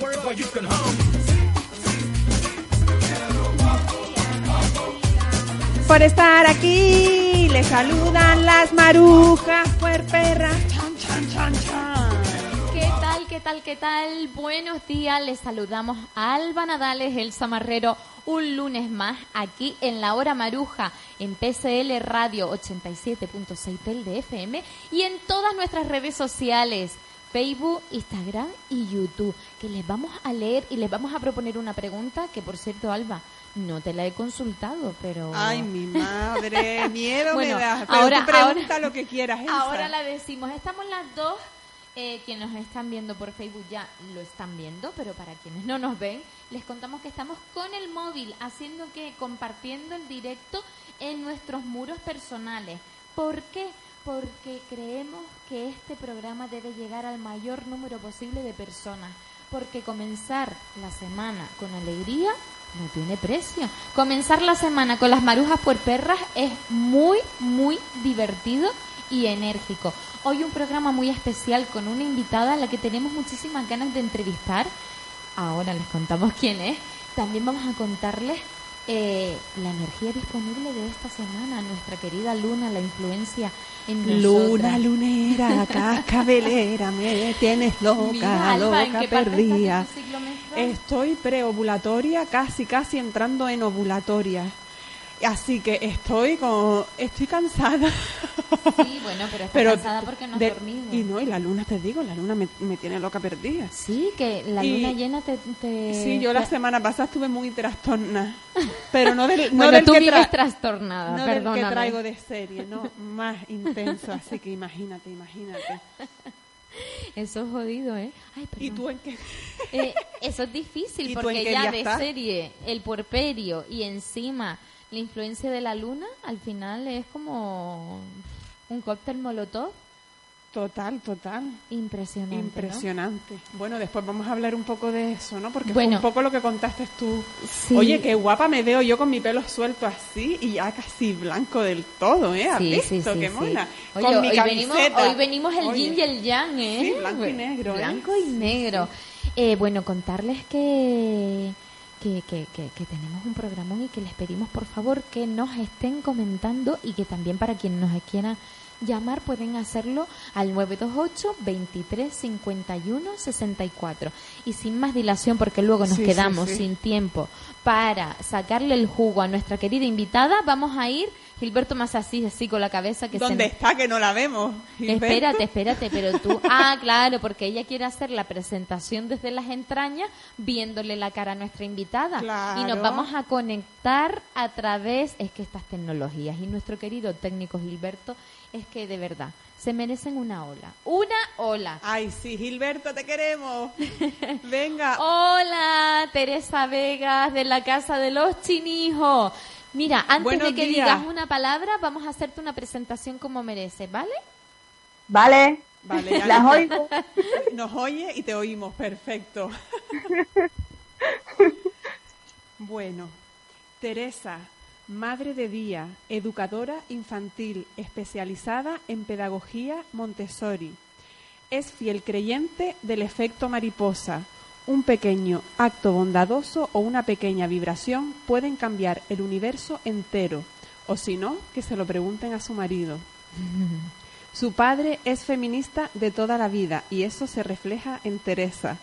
You can hum. Por estar aquí, le saludan las marujas puerperras. Chan, chan, chan, chan. ¿Qué tal, qué tal, qué tal? Buenos días, les saludamos a Alba Nadales, el Samarrero, un lunes más aquí en la hora maruja, en PCL Radio 87.6 del DFM y en todas nuestras redes sociales, Facebook, Instagram y YouTube, que les vamos a leer y les vamos a proponer una pregunta que, por cierto, Alba, no te la he consultado, pero... Ay, mi madre, miedo Bueno, me da. Pero ahora- tú pregunta ahora- lo que quieras, Elsa. Ahora la decimos. Estamos las dos. Eh, quienes nos están viendo por Facebook ya lo están viendo, pero para quienes no nos ven, les contamos que estamos con el móvil, haciendo que compartiendo el directo en nuestros muros personales. ¿Por qué? Porque creemos que este programa debe llegar al mayor número posible de personas. Porque comenzar la semana con alegría no tiene precio. Comenzar la semana con las marujas por perras es muy, muy divertido y enérgico. Hoy un programa muy especial con una invitada a la que tenemos muchísimas ganas de entrevistar. Ahora les contamos quién es. También vamos a contarles eh, la energía disponible de esta semana, nuestra querida Luna, la influencia en Luna nosotras. lunera, cascabelera, me tienes loca, Mira, Alba, ¿en loca perdida. Estoy preovulatoria, casi, casi entrando en ovulatoria. Así que estoy como, estoy cansada. Sí, bueno, pero estás cansada porque no has de- dormido. Y no, y la luna, te digo, la luna me, me tiene loca perdida. Sí, que la Y- luna llena te... te- Sí, yo la semana pasada estuve muy trastornada. Pero no del, no Bueno, del tú que vives tra- trastornada, no del que traigo de serie, no, más intenso. Así que imagínate, imagínate. Eso es jodido, ¿eh? Ay, ¿Y tú en qué? Eh, eso es difícil ¿Y tú en porque ya de estás? serie, el puerperio y encima la influencia de la luna, al final es como un cóctel molotov Total, total. impresionante. ¿no? Impresionante. Bueno, después vamos a hablar un poco de eso, ¿no? Porque Bueno. fue un poco lo que contaste tú. Sí. Oye, qué guapa me veo yo con mi pelo suelto así y ya casi blanco del todo, ¿eh? ¿Has Sí, visto? sí, sí, qué mona. Oye, con mi hoy, venimos, hoy venimos el Oye, yin y el yang, ¿eh? Sí, blanco y negro, ¿eh? Blanco y negro. Eh, bueno, contarles que, que, que, que, que tenemos un programón y que les pedimos por favor que nos estén comentando y que también para quienes nos quieran llamar pueden hacerlo al 928 23 51 64 y sin más dilación porque luego nos Sí, sí, quedamos sí. sin tiempo para sacarle el jugo a nuestra querida invitada vamos a ir Gilberto más así, así con la cabeza que ¿Dónde se... está que no la vemos? Gilberto? Espérate, espérate, pero tú... Ah, claro, porque ella quiere hacer la presentación desde las entrañas viéndole la cara a nuestra invitada. Y Claro. nos vamos a conectar a través... Es que estas tecnologías y nuestro querido técnico Gilberto es que de verdad se merecen una ola. Una ola. Ay, sí, Gilberto, te queremos. Venga. Hola, Teresa Vegas de la Casa de los Chinijos. Mira, antes Buenos de que días. digas una palabra, vamos a hacerte una presentación como mereces, ¿vale? Vale, Vale, ya las oigo. Nos oye y te oímos, perfecto. bueno, Teresa, madre de día, educadora infantil especializada en pedagogía Montessori. Es fiel creyente del efecto mariposa. Un pequeño acto bondadoso o una pequeña vibración pueden cambiar el universo entero. O si no, que se lo pregunten a su marido. Su padre es feminista de toda la vida y eso se refleja en Teresa.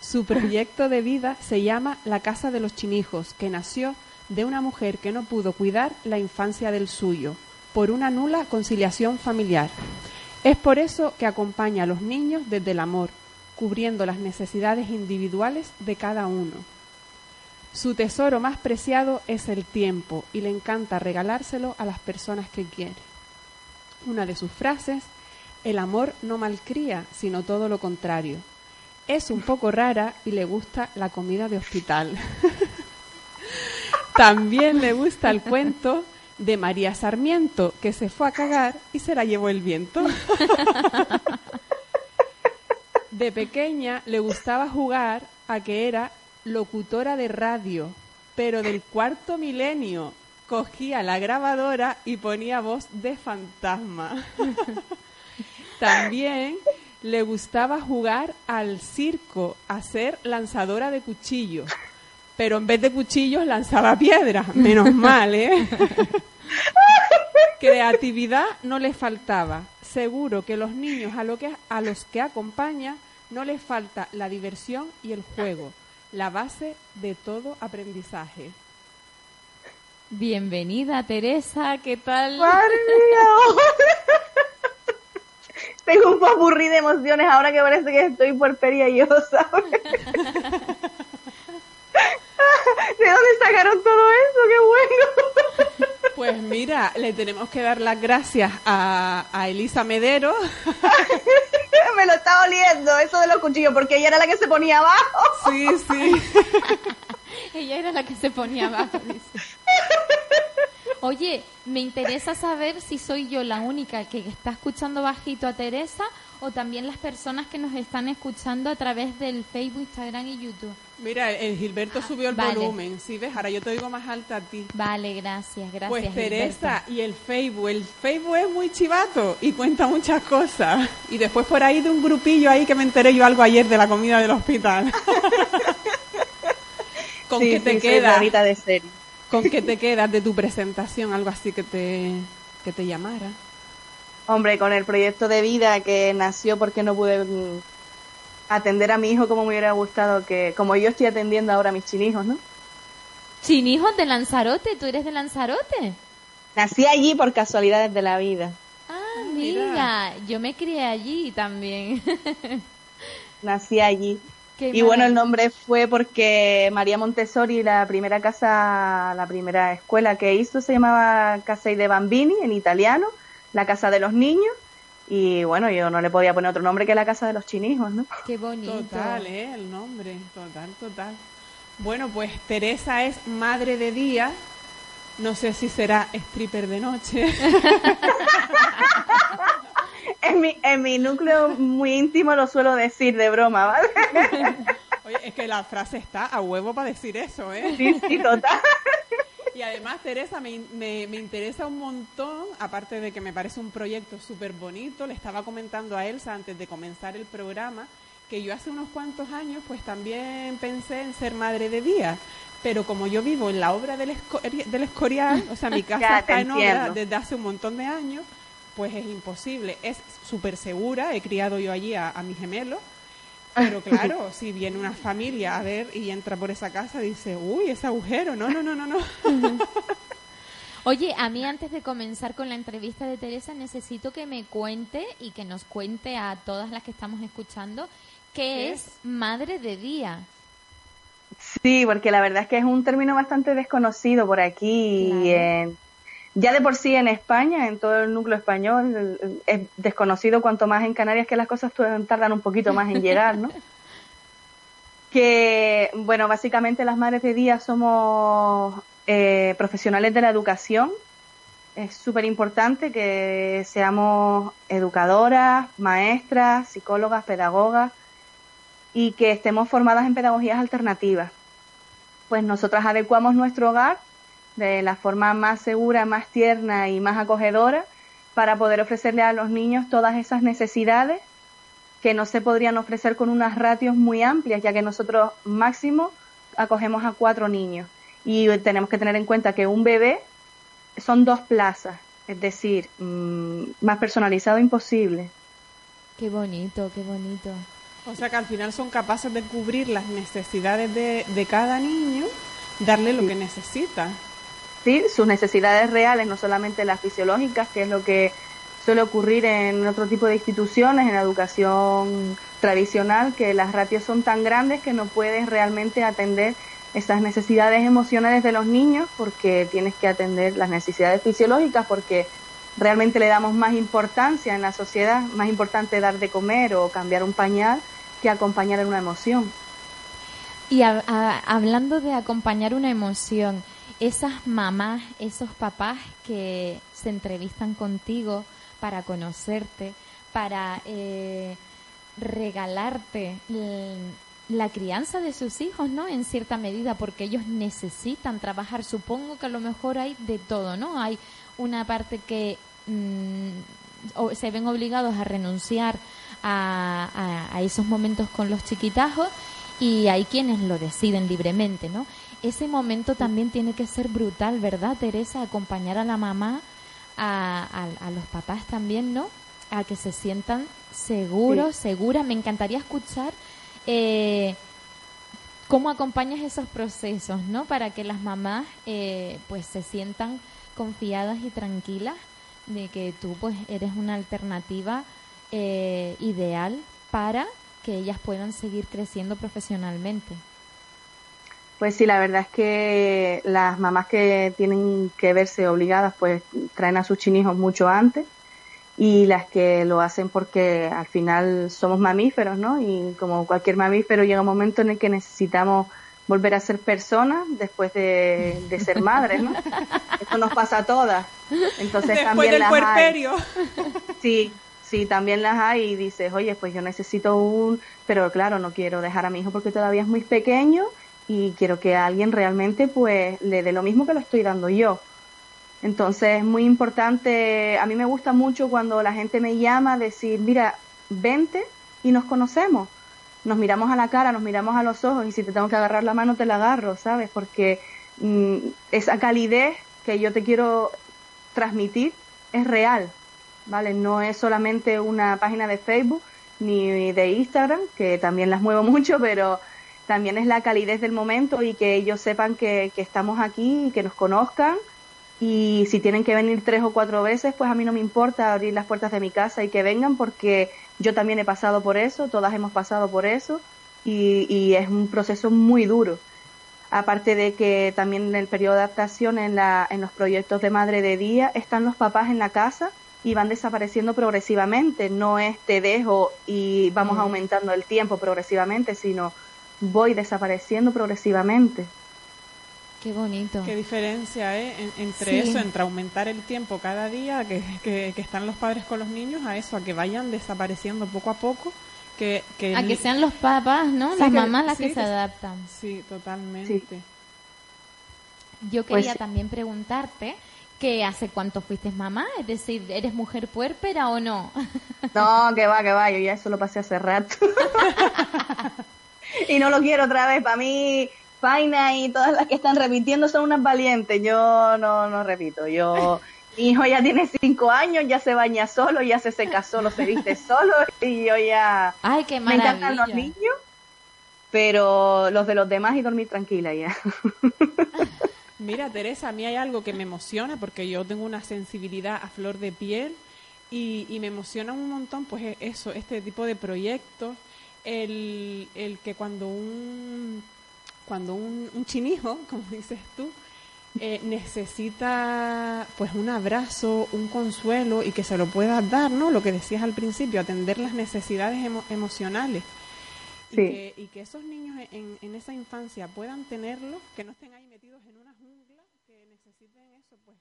Su proyecto de vida se llama La Casa de los Chinijos, que nació de una mujer que no pudo cuidar la infancia del suyo, por una nula conciliación familiar. Es por eso que acompaña a los niños desde el amor, cubriendo las necesidades individuales de cada uno. Su tesoro más preciado es el tiempo y le encanta regalárselo a las personas que quiere. Una de sus frases, el amor no malcría, sino todo lo contrario. Es un poco rara y le gusta la comida de hospital. También le gusta el cuento de María Sarmiento, que se fue a cagar y se la llevó el viento. De pequeña le gustaba jugar a que era locutora de radio, pero del cuarto milenio. Cogía la grabadora y ponía voz de fantasma. También le gustaba jugar al circo, a ser lanzadora de cuchillos. Pero en vez de cuchillos lanzaba piedras. Menos mal, ¿eh? Creatividad no le faltaba. Seguro que los niños a, lo que, a los que acompaña no les falta la diversión y el juego, la base de todo aprendizaje. Bienvenida, Teresa, ¿qué tal? ¡Madre mía! Tengo un popurrí de emociones ahora que parece que estoy por yo, ¿sabes? ¿De dónde sacaron todo eso? ¡Qué! Pues mira, le tenemos que dar las gracias a, a Elisa Medero. Me lo estaba oliendo, eso de los cuchillos, porque ella era la que se ponía abajo. Sí, sí. Ella era la que se ponía abajo, dice. Oye, me interesa saber si soy yo la única que está escuchando bajito a Teresa o también las personas que nos están escuchando a través del Facebook, Instagram y YouTube. Mira, el Gilberto subió el Vale. volumen, ¿sí ves? Ahora yo te oigo más alta a ti. Vale, gracias, gracias. Pues Teresa Gilberto. y el Facebook, el Facebook es muy chivato y cuenta muchas cosas. Y después por ahí de un grupillo ahí que me enteré yo algo ayer de la comida del hospital. ¿Con Sí, qué te sí, soy quedas? rarita de serie. ¿Con qué te quedas de tu presentación? Algo así que te, que te llamara. Hombre, con el proyecto de vida que nació porque no pude mm, atender a mi hijo como me hubiera gustado que, como yo estoy atendiendo ahora a mis chinijos, ¿no? Chinijos de Lanzarote, ¿tú eres de Lanzarote? Nací allí por casualidades de la vida. Ah, mira. mira, yo me crié allí también. Nací allí. Qué Y bueno, el nombre fue porque María Montessori, la primera casa, la primera escuela que hizo se llamaba Casa de Bambini en italiano, la casa de los niños. Y bueno, yo no le podía poner otro nombre que la casa de los chinijos, ¿no? Qué bonito. Total, ¿eh? El nombre, total, total. Bueno, pues Teresa es madre de día. No sé si será stripper de noche. En mi, en mi núcleo muy íntimo lo suelo decir de broma, ¿vale? Oye, es que la frase está a huevo para decir eso, ¿eh? Sí, sí, total. Y además, Teresa, me, me, me interesa un montón, aparte de que me parece un proyecto súper bonito, le estaba comentando a Elsa antes de comenzar el programa, que yo hace unos cuantos años pues también pensé en ser madre de día, pero como yo vivo en la obra del, Escori- del Escorial, o sea, mi casa está en obra desde hace un montón de años, pues es imposible. Es súper segura, he criado yo allí a, a mis gemelos, pero claro, si viene una familia a ver y entra por esa casa, dice, uy, ese agujero, no, no, no, no, no. Oye, a mí antes de comenzar con la entrevista de Teresa necesito que me cuente y que nos cuente a todas las que estamos escuchando qué es madre de día. Sí, porque la verdad es que es un término bastante desconocido por aquí. y en- ya de por sí en España, en todo el núcleo español, es desconocido cuanto más en Canarias que las cosas tardan un poquito más en llegar, ¿no? que, bueno, básicamente las madres de día somos eh, profesionales de la educación. Es súper importante que seamos educadoras, maestras, psicólogas, pedagogas y que estemos formadas en pedagogías alternativas. Pues nosotras adecuamos nuestro hogar de la forma más segura, más tierna y más acogedora para poder ofrecerle a los niños todas esas necesidades que no se podrían ofrecer con unas ratios muy amplias, ya que nosotros máximo acogemos a cuatro niños. Y tenemos que tener en cuenta que un bebé son dos plazas, es decir, mm, más personalizado imposible. Qué bonito, qué bonito. O sea que al final son capaces de cubrir las necesidades de, de cada niño, darle lo que necesita. Sus necesidades reales, no solamente las fisiológicas, que es lo que suele ocurrir en otro tipo de instituciones, en la educación tradicional, que las ratios son tan grandes que no puedes realmente atender esas necesidades emocionales de los niños porque tienes que atender las necesidades fisiológicas porque realmente le damos más importancia en la sociedad, más importante dar de comer o cambiar un pañal que acompañar una emoción. Y a- a- hablando de acompañar una emoción, esas mamás, esos papás que se entrevistan contigo para conocerte, para eh, regalarte la crianza de sus hijos, ¿no? En cierta medida, porque ellos necesitan trabajar. Supongo que a lo mejor hay de todo, ¿no? Hay una parte que mm, se ven obligados a renunciar a- a esos momentos con los chiquitajos y hay quienes lo deciden libremente, ¿no? Ese momento también tiene que ser brutal, ¿verdad, Teresa? Acompañar a la mamá, a, a- a los papás también, ¿no? A que se sientan seguros, seguras. Me encantaría escuchar eh, cómo acompañas esos procesos, ¿no? Para que las mamás, eh, pues, se sientan confiadas y tranquilas de que tú, pues, eres una alternativa eh, ideal para que ellas puedan seguir creciendo profesionalmente. Pues sí, la verdad es que las mamás que tienen que verse obligadas, pues traen a sus chinijos mucho antes y las que lo hacen porque al final somos mamíferos, ¿no? Y como cualquier mamífero llega un momento en el que necesitamos volver a ser personas después de, de ser madres, ¿no? Esto nos pasa a todas. Entonces Después también del las hay. puerperio. Sí, sí, también las hay y dices, oye, pues yo necesito un, pero claro, no quiero dejar a mi hijo porque todavía es muy pequeño y quiero que alguien realmente pues le dé lo mismo que lo estoy dando yo. Entonces es muy importante, a mí me gusta mucho cuando la gente me llama decir, mira, vente y nos conocemos. Nos miramos a la cara, nos miramos a los ojos y si te tengo que agarrar la mano te la agarro, ¿sabes? Porque mm, esa calidez que yo te quiero transmitir es real, ¿vale? No es solamente una página de Facebook ni de Instagram, que también las muevo mucho, pero también es la calidez del momento y que ellos sepan que, que estamos aquí y que nos conozcan. Y si tienen que venir tres o cuatro veces, pues a mí no me importa abrir las puertas de mi casa y que vengan porque yo también he pasado por eso, todas hemos pasado por eso y, y es un proceso muy duro. Aparte de que también en el periodo de adaptación en, la, en los proyectos de madre de día están los papás en la casa y van desapareciendo progresivamente. No es te dejo y vamos Mm. aumentando el tiempo progresivamente, sino voy desapareciendo progresivamente. Qué bonito. Qué diferencia ¿eh? En- entre Sí. eso, entre aumentar el tiempo cada día que, que, que están los padres con los niños, a eso, a que vayan desapareciendo poco a poco. Que, que A el que sean los papás, ¿no? Sí, las que- mamás las sí, que se adaptan. Sí, totalmente. Yo Pues quería también preguntarte que hace cuánto fuiste mamá, es decir, ¿eres mujer puérpera o no? No, que va, que va, yo ya eso lo pasé hace rato. y no lo quiero otra vez. Para mí, Faina y todas las que están repitiendo son unas valientes. Yo no, no repito. Yo, mi hijo ya tiene cinco años, ya se baña solo, ya se seca solo, se viste solo y yo ya... Ay, qué Me maravilla. encantan los niños, pero los de los demás y dormir tranquila ya. Mira, Teresa, a mí hay algo que me emociona porque yo tengo una sensibilidad a flor de piel y, y me emociona un montón, pues e- eso, este tipo de proyectos, el, el que cuando un cuando un, un chinijo, como dices tú, eh, necesita pues un abrazo, un consuelo y que se lo puedas dar, ¿no? Lo que decías al principio, atender las necesidades emo- emocionales. Y, Sí. que, y que esos niños en, en esa infancia puedan tenerlo, que no estén ahí metidos en una jungla, que necesiten eso, pues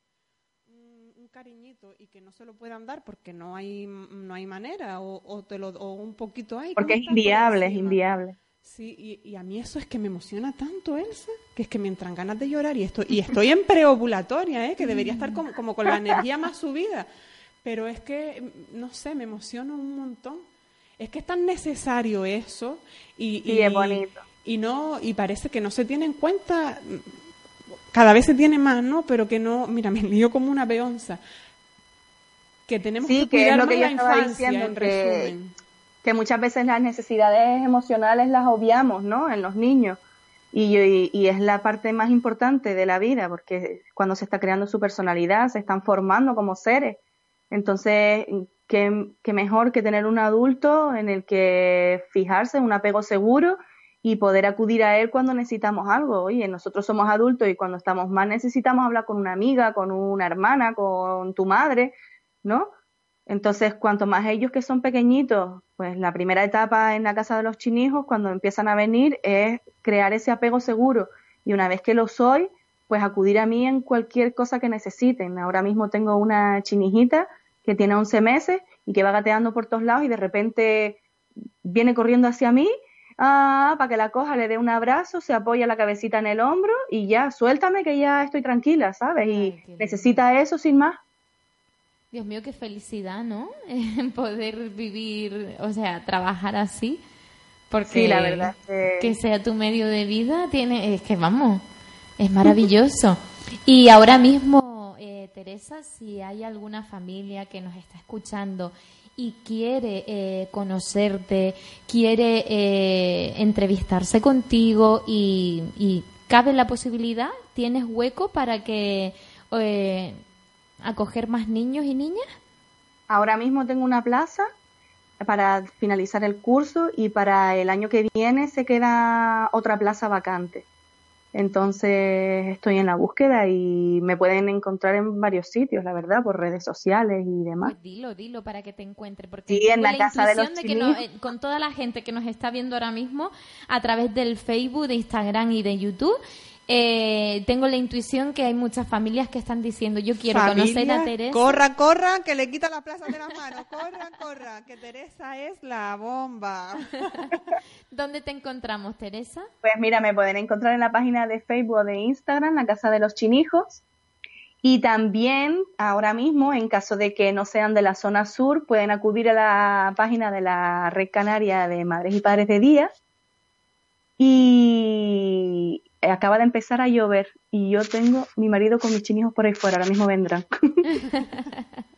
un, cariñito y que no se lo puedan dar porque no hay no hay manera o, o te lo o un poquito hay Porque es inviable, es inviable. Sí, y, y a mí eso es que me emociona tanto, Elsa, que es que me entran ganas de llorar y estoy, y estoy en preovulatoria, ¿eh? que debería estar como, como con la energía más subida. Pero es que, mm, no sé, me emociona un montón. Es que es tan necesario eso y, Sí, y, es bonito. y no y parece que no se tiene en cuenta cada vez se tiene más no pero que no mira me lío como una peonza que tenemos Sí, que cuidar lo más que la infancia diciendo, en que- resumen que muchas veces las necesidades emocionales las obviamos, ¿no? En los niños. Y, y- y es la parte más importante de la vida, porque cuando se está creando su personalidad, se están formando como seres. Entonces, qué, qué mejor que tener un adulto en el que fijarse, un apego seguro y poder acudir a él cuando necesitamos algo. Oye, nosotros somos adultos y cuando estamos más necesitamos hablar con una amiga, con una hermana, con tu madre, ¿no? Entonces, cuanto más ellos que son pequeñitos, pues la primera etapa en la casa de los chinijos, cuando empiezan a venir, es crear ese apego seguro. Y una vez que lo soy, pues acudir a mí en cualquier cosa que necesiten. Ahora mismo tengo una chinijita que tiene 11 meses y que va gateando por todos lados y de repente viene corriendo hacia mí ah, para que la coja, le dé un abrazo, se apoya la cabecita en el hombro y ya, suéltame que ya estoy tranquila, ¿sabes? Ay, Y lindo. necesita eso sin más. Dios mío, qué felicidad, ¿no? Poder vivir, o sea, trabajar así. Porque Sí, la verdad que- que sea tu medio de vida tiene, es que vamos, es maravilloso. y ahora mismo, eh, Teresa, si hay alguna familia que nos está escuchando y quiere eh, conocerte, quiere eh, entrevistarse contigo y, cabe la posibilidad, tienes hueco para que eh, acoger más niños y niñas. Ahora mismo tengo una plaza para finalizar el curso y para el año que viene se queda otra plaza vacante. Entonces estoy en la búsqueda y me pueden encontrar en varios sitios, la verdad, por redes sociales y demás. Pues dilo, dilo para que te encuentre, porque Sí, en tengo la casa de los que no- chinijos. eh, con toda la gente que nos está viendo ahora mismo a través del Facebook, de Instagram y de YouTube, eh, tengo la intuición que hay muchas familias que están diciendo yo quiero conocer a Teresa. Corra, corra, que le quita la plaza de las manos. Corra, corra, que Teresa es la bomba. ¿Dónde te encontramos, Teresa? Pues mira, me pueden encontrar en la página de Facebook o de Instagram, la Casa de los Chinijos. Y también, ahora mismo, en caso de que no sean de la zona sur, pueden acudir a la página de la Red Canaria de Madres y Padres de Día. Y acaba de empezar a llover y yo tengo mi marido con mis chinijos por ahí fuera, ahora mismo vendrán.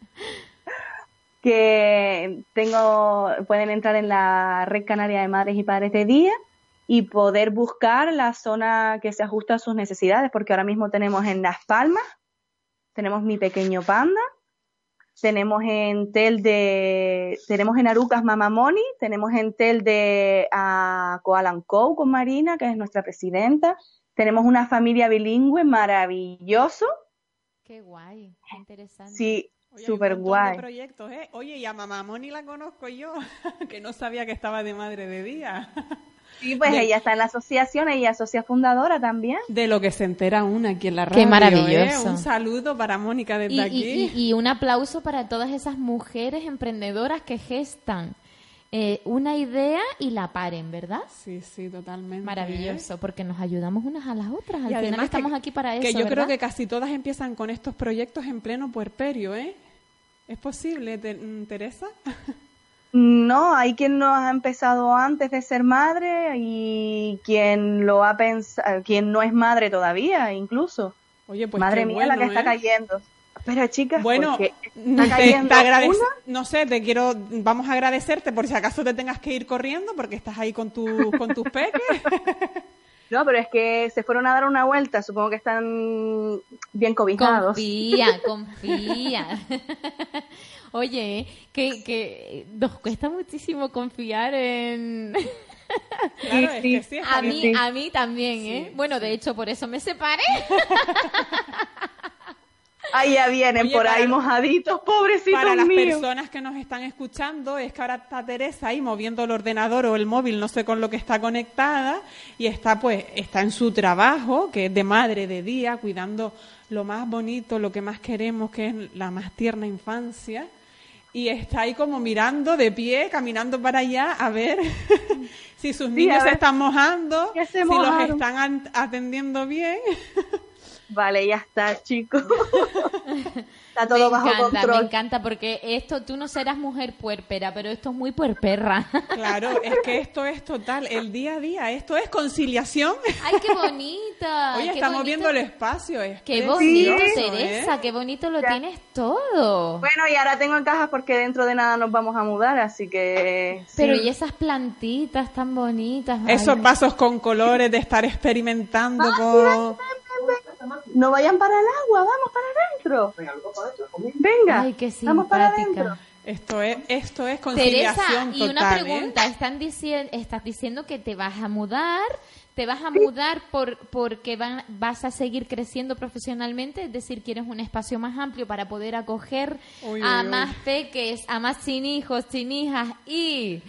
que tengo, pueden entrar en la Red Canaria de Madres y Padres de Día y poder buscar la zona que se ajusta a sus necesidades, porque ahora mismo tenemos en Las Palmas, tenemos mi pequeño panda, tenemos en Tel de, tenemos en Arucas Mamamoni, tenemos en Tel de a Coalancou con Marina, que es nuestra presidenta, tenemos una familia bilingüe maravilloso, Qué guay, qué interesante. sí, súper guay. proyectos, ¿eh? Oye, y a Mamá Moni la conozco yo, que no sabía que estaba de madre de día. Sí, pues de- ella está en la asociación, ella es socia fundadora también. De lo que se entera una aquí en la Qué radio. ¿eh? maravilloso. Un saludo para Mónica desde Y, aquí. y- y- y un aplauso para todas esas mujeres emprendedoras que gestan eh, una idea y la paren, ¿verdad? Sí, sí, totalmente. Maravilloso, porque nos ayudamos unas a las otras. Al Y final además estamos que- aquí para eso. Que yo creo que casi todas empiezan con estos proyectos en pleno puerperio, ¿eh? ¿Es posible, Te- mm, Teresa? No, hay quien no ha empezado antes de ser madre y quien lo ha pensado, quien no es madre todavía, incluso. Oye, pues Madre qué mía, la que está ¿eh? cayendo. Pero chicas, Bueno, te- está te cayendo agradec- una no sé, te quiero, vamos a agradecerte por si acaso te tengas que ir corriendo porque estás ahí con, tu, con tus peques. No, pero es que se fueron a dar una vuelta, supongo que están bien cobijados. Confía, confía. Oye, que, que nos cuesta muchísimo confiar en... Claro, es que sí, A mí, a mí también, ¿eh? Bueno, de hecho, por eso me separé. Ahí ya vienen Oye, por para- ahí mojaditos, pobrecitos Para las míos. personas que nos están escuchando, es que ahora está Teresa ahí moviendo el ordenador o el móvil, no sé con lo que está conectada, y está pues, está en su trabajo, que es de madre de día, cuidando lo más bonito, lo que más queremos, que es la más tierna infancia, y está ahí como mirando de pie, caminando para allá, a ver si sus niños se están mojando, si los están atendiendo bien. Vale, ya está, chicos. está todo me bajo encanta, me control. encanta, porque esto, tú no serás mujer puerpera, pero esto es muy puerperra. Claro, es que esto es total, el día a día, esto es conciliación. ¡Ay, qué bonita! Oye, qué estamos bonito. viendo el espacio. Es Qué bonito, ¿eh? Teresa, qué bonito lo Ya. tienes todo. Bueno, y ahora tengo en cajas porque dentro de nada nos vamos a mudar, así que... sí. Pero y esas plantitas tan bonitas. Ay, Esos vasos con colores de estar experimentando con... No vayan para el agua, vamos para adentro. Venga, Ay, qué vamos para simpática. adentro. Esto es, esto es Teresa, conciliación y una ¿eh? pregunta, están dicien- estás diciendo que te vas a mudar, te vas a mudar por, porque van- vas a seguir creciendo profesionalmente, es decir, quieres un espacio más amplio para poder acoger Uy, a uy, uy. más peques, a más sin hijos, sin hijas y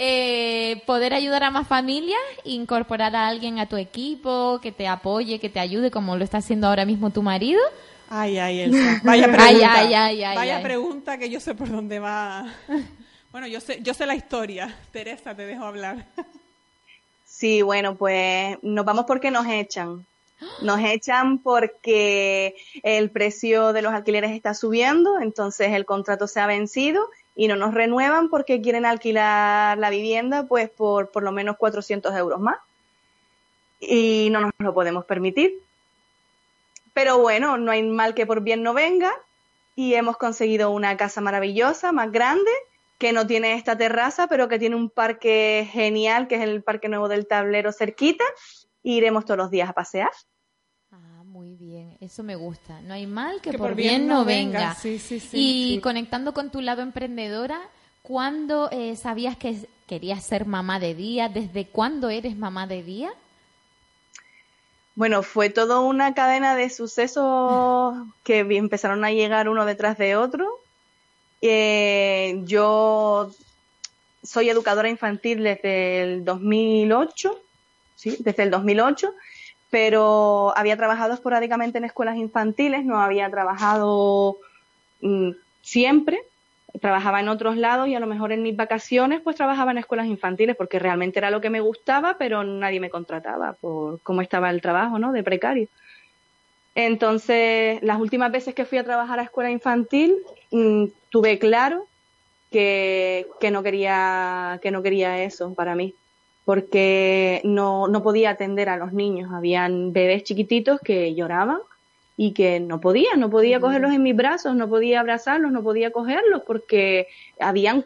eh, poder ayudar a más familias, incorporar a alguien a tu equipo que te apoye, que te ayude, como lo está haciendo ahora mismo tu marido. Ay, ay, Elsa. Vaya pregunta. Ay, ay, ay, ay, Vaya ay. pregunta que yo sé por dónde va. Bueno, yo sé, yo sé la historia. Teresa, te dejo hablar. Sí, bueno, pues nos vamos porque nos echan. Nos echan porque el precio de los alquileres está subiendo, entonces el contrato se ha vencido y no nos renuevan porque quieren alquilar la vivienda pues por por lo menos 400 euros más. Y no nos lo podemos permitir. Pero bueno, no hay mal que por bien no venga y hemos conseguido una casa maravillosa, más grande, que no tiene esta terraza, pero que tiene un parque genial, que es el Parque Nuevo del Tablero cerquita, y iremos todos los días a pasear. Muy bien, eso me gusta. No hay mal que, Que por, bien, no venga. Sí, sí, sí. y Sí. conectando con tu lado emprendedora, ¿cuándo eh, sabías que querías ser mamá de día? ¿Desde cuándo eres mamá de día? Bueno, fue toda una cadena de sucesos que empezaron a llegar uno detrás de otro. Eh, yo soy educadora infantil desde el 2008, sí, desde el 2008, pero había trabajado esporádicamente en escuelas infantiles, no había trabajado mm, siempre, trabajaba en otros lados y a lo mejor en mis vacaciones pues trabajaba en escuelas infantiles porque realmente era lo que me gustaba, pero nadie me contrataba por cómo estaba el trabajo, ¿no? De precario. Entonces, las últimas veces que fui a trabajar a escuela infantil, mm, tuve claro que, que no quería, que no quería eso para mí, porque no, no podía atender a los niños. Habían bebés chiquititos que lloraban y que no podía, no podía cogerlos en mis brazos, no podía abrazarlos, no podía cogerlos porque habían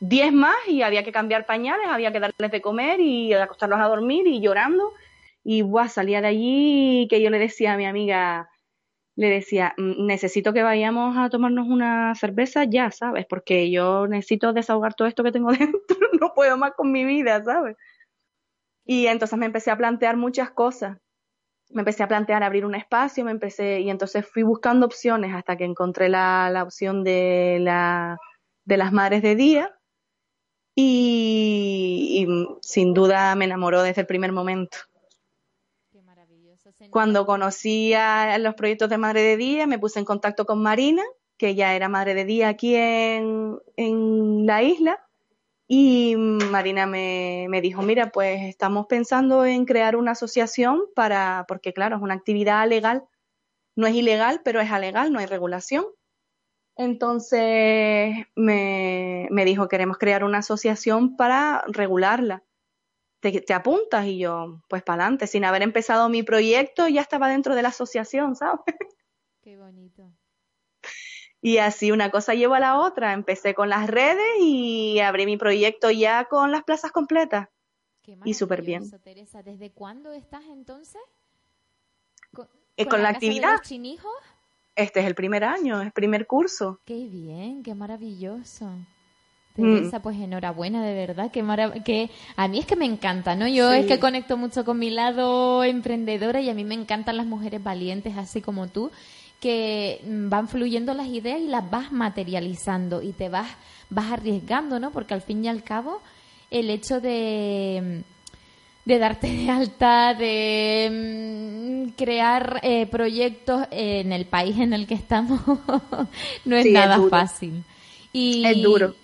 10 más y había que cambiar pañales, había que darles de comer y acostarlos a dormir y llorando. Y buah, salía de allí que yo le decía a mi amiga, le decía, "Mm, necesito que vayamos a tomarnos una cerveza ya, ¿sabes? Porque yo necesito desahogar todo esto que tengo dentro, no puedo más con mi vida, ¿sabes? Y entonces me empecé a plantear muchas cosas. Me empecé a plantear abrir un espacio, me empecé, y entonces fui buscando opciones hasta que encontré la, la opción de la, de las madres de día. Y, y sin duda me enamoró desde el primer momento. Cuando conocí a los proyectos de Madre de Día, me puse en contacto con Marina, que ya era Madre de Día aquí en, en la isla, y Marina me, me dijo, mira, pues estamos pensando en crear una asociación para, porque claro, es una actividad legal, no es ilegal, pero es alegal, no hay regulación. Entonces me, me dijo, queremos crear una asociación para regularla. ¿Te, te apuntas? Y yo, pues para adelante, sin haber empezado mi proyecto, ya estaba dentro de la asociación, ¿sabes? Qué bonito. Y así una cosa lleva a la otra. Empecé con las redes y abrí mi proyecto ya con las plazas completas. Qué y súper bien. Teresa, ¿desde cuándo estás entonces? ¿Con, Eh, con la de actividad. los chinijos? Este es el primer año, es primer curso. Qué bien, qué maravilloso. Mm. Teresa, pues enhorabuena, de verdad, qué marav- que a mí es que me encanta, ¿no? Yo Sí. es que conecto mucho con mi lado emprendedora y a mí me encantan las mujeres valientes así como tú, que van fluyendo las ideas y las vas materializando y te vas vas arriesgando, ¿no? Porque al fin y al cabo el hecho de de darte de alta, de mm, crear eh, proyectos en el país en el que estamos, no es Sí, nada fácil. Y Es duro.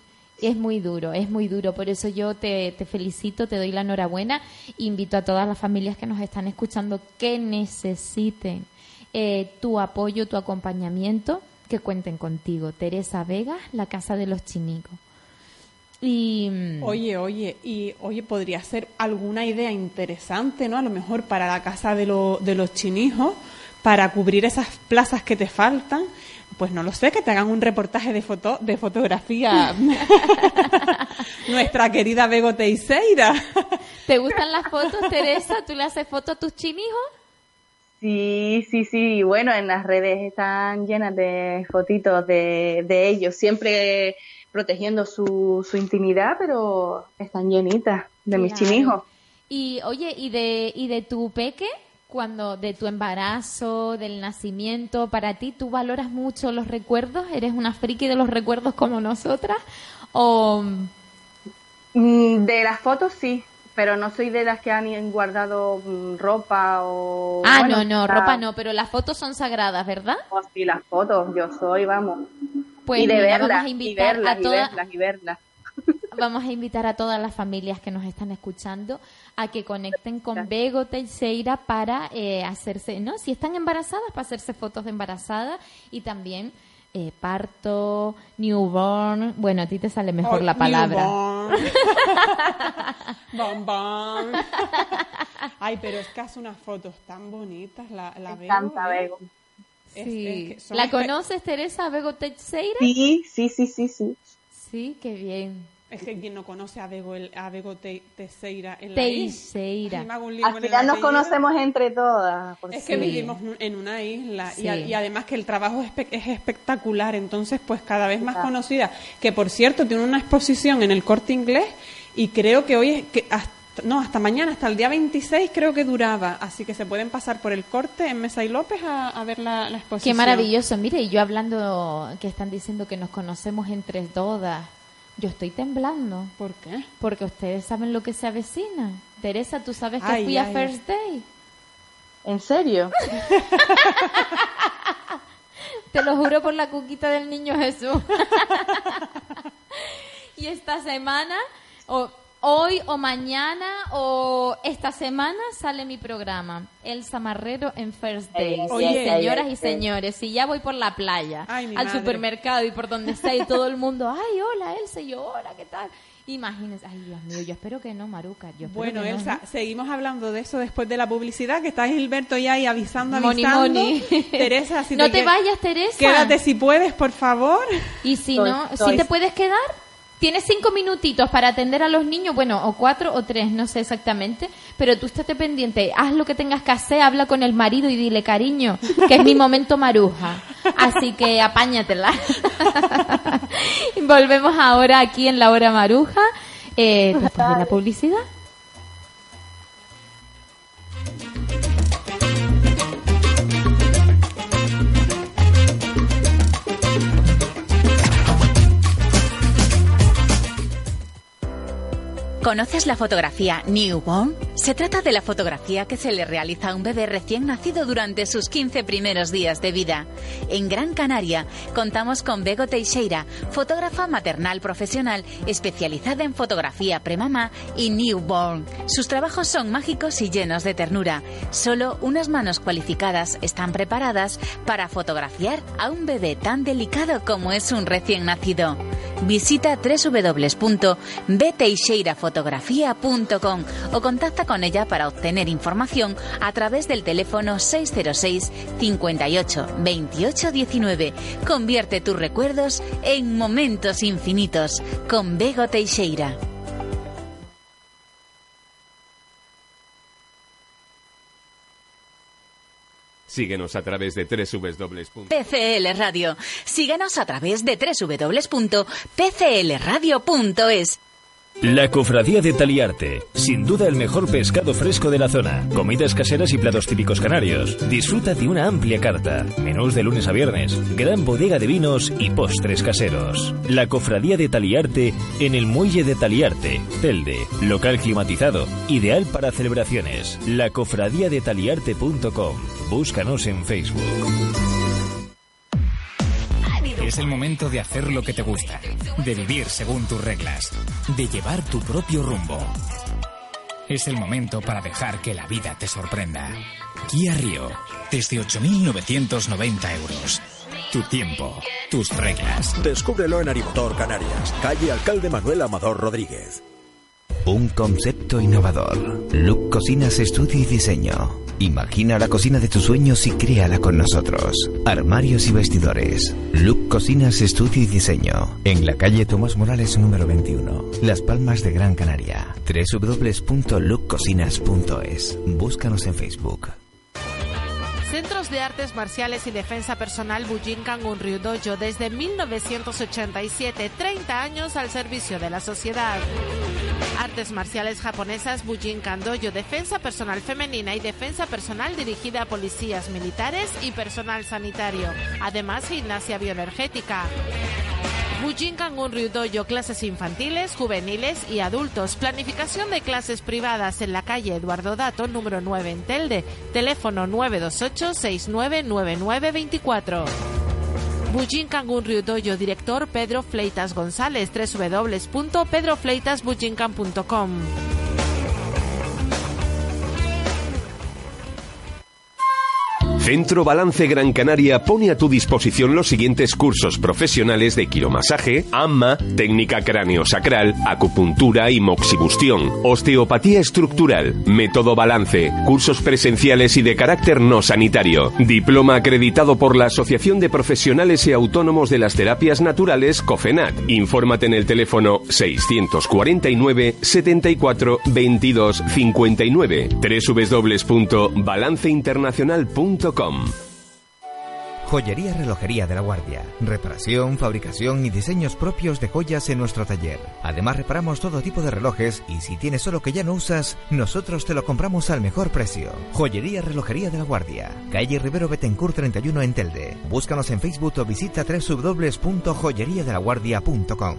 Es muy duro, es muy duro. Por eso yo te, felicito, te doy la enhorabuena. Invito a todas las familias que nos están escuchando que necesiten eh, tu apoyo, tu acompañamiento, que cuenten contigo. Teresa Vega, la Casa de los Chinicos. Y mm, Oye, oye, y oye, podría ser alguna idea interesante, ¿no? A lo mejor para la casa de, de los chinijos, para cubrir esas plazas que te faltan. Pues no lo sé, que te hagan un reportaje de foto, de fotografía. Nuestra querida Bego Teixeira. ¿te gustan las fotos, Teresa? ¿Tú le haces fotos a tus chinijos? Sí, sí, sí. y Bueno, en las redes están llenas de fotitos de, de ellos, siempre protegiendo su, su intimidad, pero están llenitas de mis Claro. chinijos. Y oye, ¿y de, y de tu peque? Cuando de tu embarazo, del nacimiento, para ti, ¿tú valoras mucho los recuerdos? ¿Eres una friki de los recuerdos como nosotras? ¿O Mm, De las fotos sí, pero no soy de las que han guardado mm, ropa o... Ah, bueno, no, no, la- ropa no, pero las fotos son sagradas, ¿verdad? Oh, sí, las fotos, yo soy, vamos. Pues y de verlas, vamos a y invitar verlas, a y verlas, y verlas. Vamos a invitar a todas las familias que nos están escuchando a que conecten con Bego Teixeira para eh, hacerse, ¿no? Si están embarazadas, para hacerse fotos de embarazada y también eh, parto, newborn. Bueno, a ti te sale mejor Oh, la palabra. newborn. Bombón. Ay, pero es que hace unas fotos tan bonitas, la, la encanta, ¿eh? Bego. Es- Sí. es que son ¿La conoces, Teresa Bego Teixeira? Sí, sí, sí, sí, sí. Sí, qué bien. Es que quien no conoce a Bego, el- a Bego Te- Teixeira en la isla. Teixeira. Lío Al final nos conocemos entre todas. por Es que vivimos en una isla y, a- Sí. y además que el trabajo es, espe- es espectacular, entonces pues cada vez más conocida. Que por cierto tiene una exposición en el Corte Inglés y creo que hoy es que hasta, no hasta mañana hasta el día 26 creo que duraba, así que se pueden pasar por el Corte en Mesa y López a, a ver la, la exposición. Qué maravilloso. Mire, y yo hablando que están diciendo que nos conocemos entre todas. Yo estoy temblando. ¿Por qué? Porque ustedes saben lo que se avecina. Teresa, tú sabes que Ay, fui a. First Day. ¿En serio? Te lo juro por la cuquita del niño Jesús. y esta semana, o hoy o mañana o esta semana sale mi programa, El Zamarrero en First Ay, Days. ay, Oye. Señoras y señores, si ya voy por la playa, Ay, al madre. supermercado y por donde sea y todo el mundo, ay, hola Elsa, y yo, hola, ¿qué tal? Imagínense, ay, Dios mío, yo espero que no, Maruca. Yo espero Bueno, no, Elsa, ¿no? seguimos hablando de eso después de la publicidad, que está Gilberto ya ahí avisando, Moni, avisando. moni. Teresa, si no te qued- vayas, Teresa. Quédate si puedes, por favor. Y si Estoy- no, si te puedes quedar, tienes cinco minutitos para atender a los niños, bueno, o cuatro o tres, no sé exactamente, pero tú estate pendiente, haz lo que tengas que hacer, habla con el marido y dile, cariño, que es mi momento maruja. Así que apáñatela. Volvemos ahora aquí en la hora maruja, eh, después de la publicidad. ¿Conoces la fotografía Newborn? Se trata de la fotografía que se le realiza a un bebé recién nacido durante sus 15 primeros días de vida. En Gran Canaria contamos con Bego Teixeira, fotógrafa maternal profesional especializada en fotografía premamá y newborn. Sus trabajos son mágicos y llenos de ternura. Solo unas manos cualificadas están preparadas para fotografiar a un bebé tan delicado como es un recién nacido. Visita www.beteixeirafotografía.com o contacta con con ella para obtener información a través del teléfono 606 58 28 19. Convierte tus recuerdos en momentos infinitos con Bego Teixeira. Síguenos a través de www. PCL Radio. Síguenos a través de www.pclradio.es. La Cofradía de Taliarte, sin duda el mejor pescado fresco de la zona, comidas caseras y platos típicos canarios. Disfruta de una amplia carta, menús de lunes a viernes, gran bodega de vinos y postres caseros. La Cofradía de Taliarte en el Muelle de Taliarte, Telde, local climatizado, ideal para celebraciones. La Cofradía de Taliarte.com. Búscanos en Facebook. Es el momento de hacer lo que te gusta, de vivir según tus reglas, de llevar tu propio rumbo. Es el momento para dejar que la vida te sorprenda. Kia Río, desde 8.990 euros. Tu tiempo, tus reglas. Descúbrelo en Arimotor Canarias, calle Alcalde Manuel Amador Rodríguez. Un concepto innovador. Look Cocinas Estudio y Diseño. Imagina la cocina de tus sueños y créala con nosotros. Armarios y vestidores. Look Cocinas Estudio y Diseño. En la calle Tomás Morales número 21. Las Palmas de Gran Canaria. www.lookcocinas.es. Búscanos en Facebook. Centros de Artes Marciales y Defensa Personal Bujinkan Unryu Dojo desde 1987, 30 años al servicio de la sociedad. Artes marciales japonesas Bujinkan Dojo, defensa personal femenina y defensa personal dirigida a policías militares y personal sanitario. Además, gimnasia bioenergética. Bujinkan Unryu Dojo, clases infantiles, juveniles y adultos. Planificación de clases privadas en la calle Eduardo Dato, número 9 en Telde. Teléfono 928-699924. Bujinkan Unryu Dojo, director Pedro Fleitas González, www.pedrofleitasbujinkan.com. Centro Balance Gran Canaria pone a tu disposición los siguientes cursos profesionales de quiromasaje, AMMA, técnica cráneo-sacral, acupuntura y moxibustión, osteopatía estructural, método balance, cursos presenciales y de carácter no sanitario, diploma acreditado por la Asociación de Profesionales y Autónomos de las Terapias Naturales, COFENAT. Infórmate en el teléfono 649 74 22 59 www.balanceinternacional.com Joyería Relojería de la Guardia. Reparación, fabricación y diseños propios de joyas en nuestro taller. Además reparamos todo tipo de relojes y si tienes solo que ya no usas, nosotros te lo compramos al mejor precio. Joyería Relojería de la Guardia. Calle Rivero Betancourt 31 en Telde. Búscanos en Facebook o visita www.joyeriadelaguardia.com.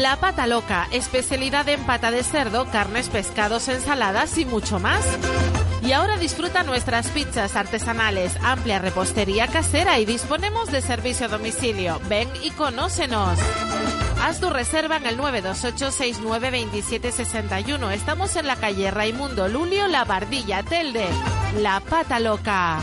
La Pata Loca, especialidad en pata de cerdo, carnes, pescados, ensaladas y mucho más. Y ahora disfruta nuestras pizzas artesanales, amplia repostería casera y disponemos de servicio a domicilio. Ven y conócenos. Haz tu reserva en el 928-692761. Estamos en la calle Raimundo Lulio, La Bardilla, Telde. La Pata Loca.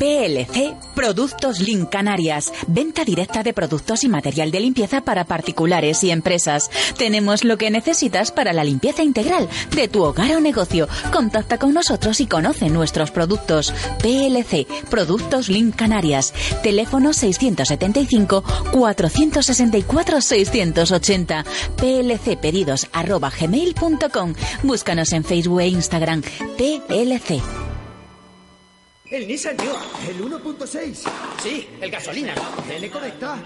PLC Productos Link Canarias. Venta directa de productos y material de limpieza para particulares y empresas. Tenemos lo que necesitas para la limpieza integral de tu hogar o negocio. Contacta con nosotros y conoce nuestros productos. PLC Productos Link Canarias. Teléfono 675 464 680. PLC pedidos arroba gmail.com. Búscanos en Facebook e Instagram. PLC. El Nissan Juke, el 1.6. Sí, el gasolina. Tiene conecta.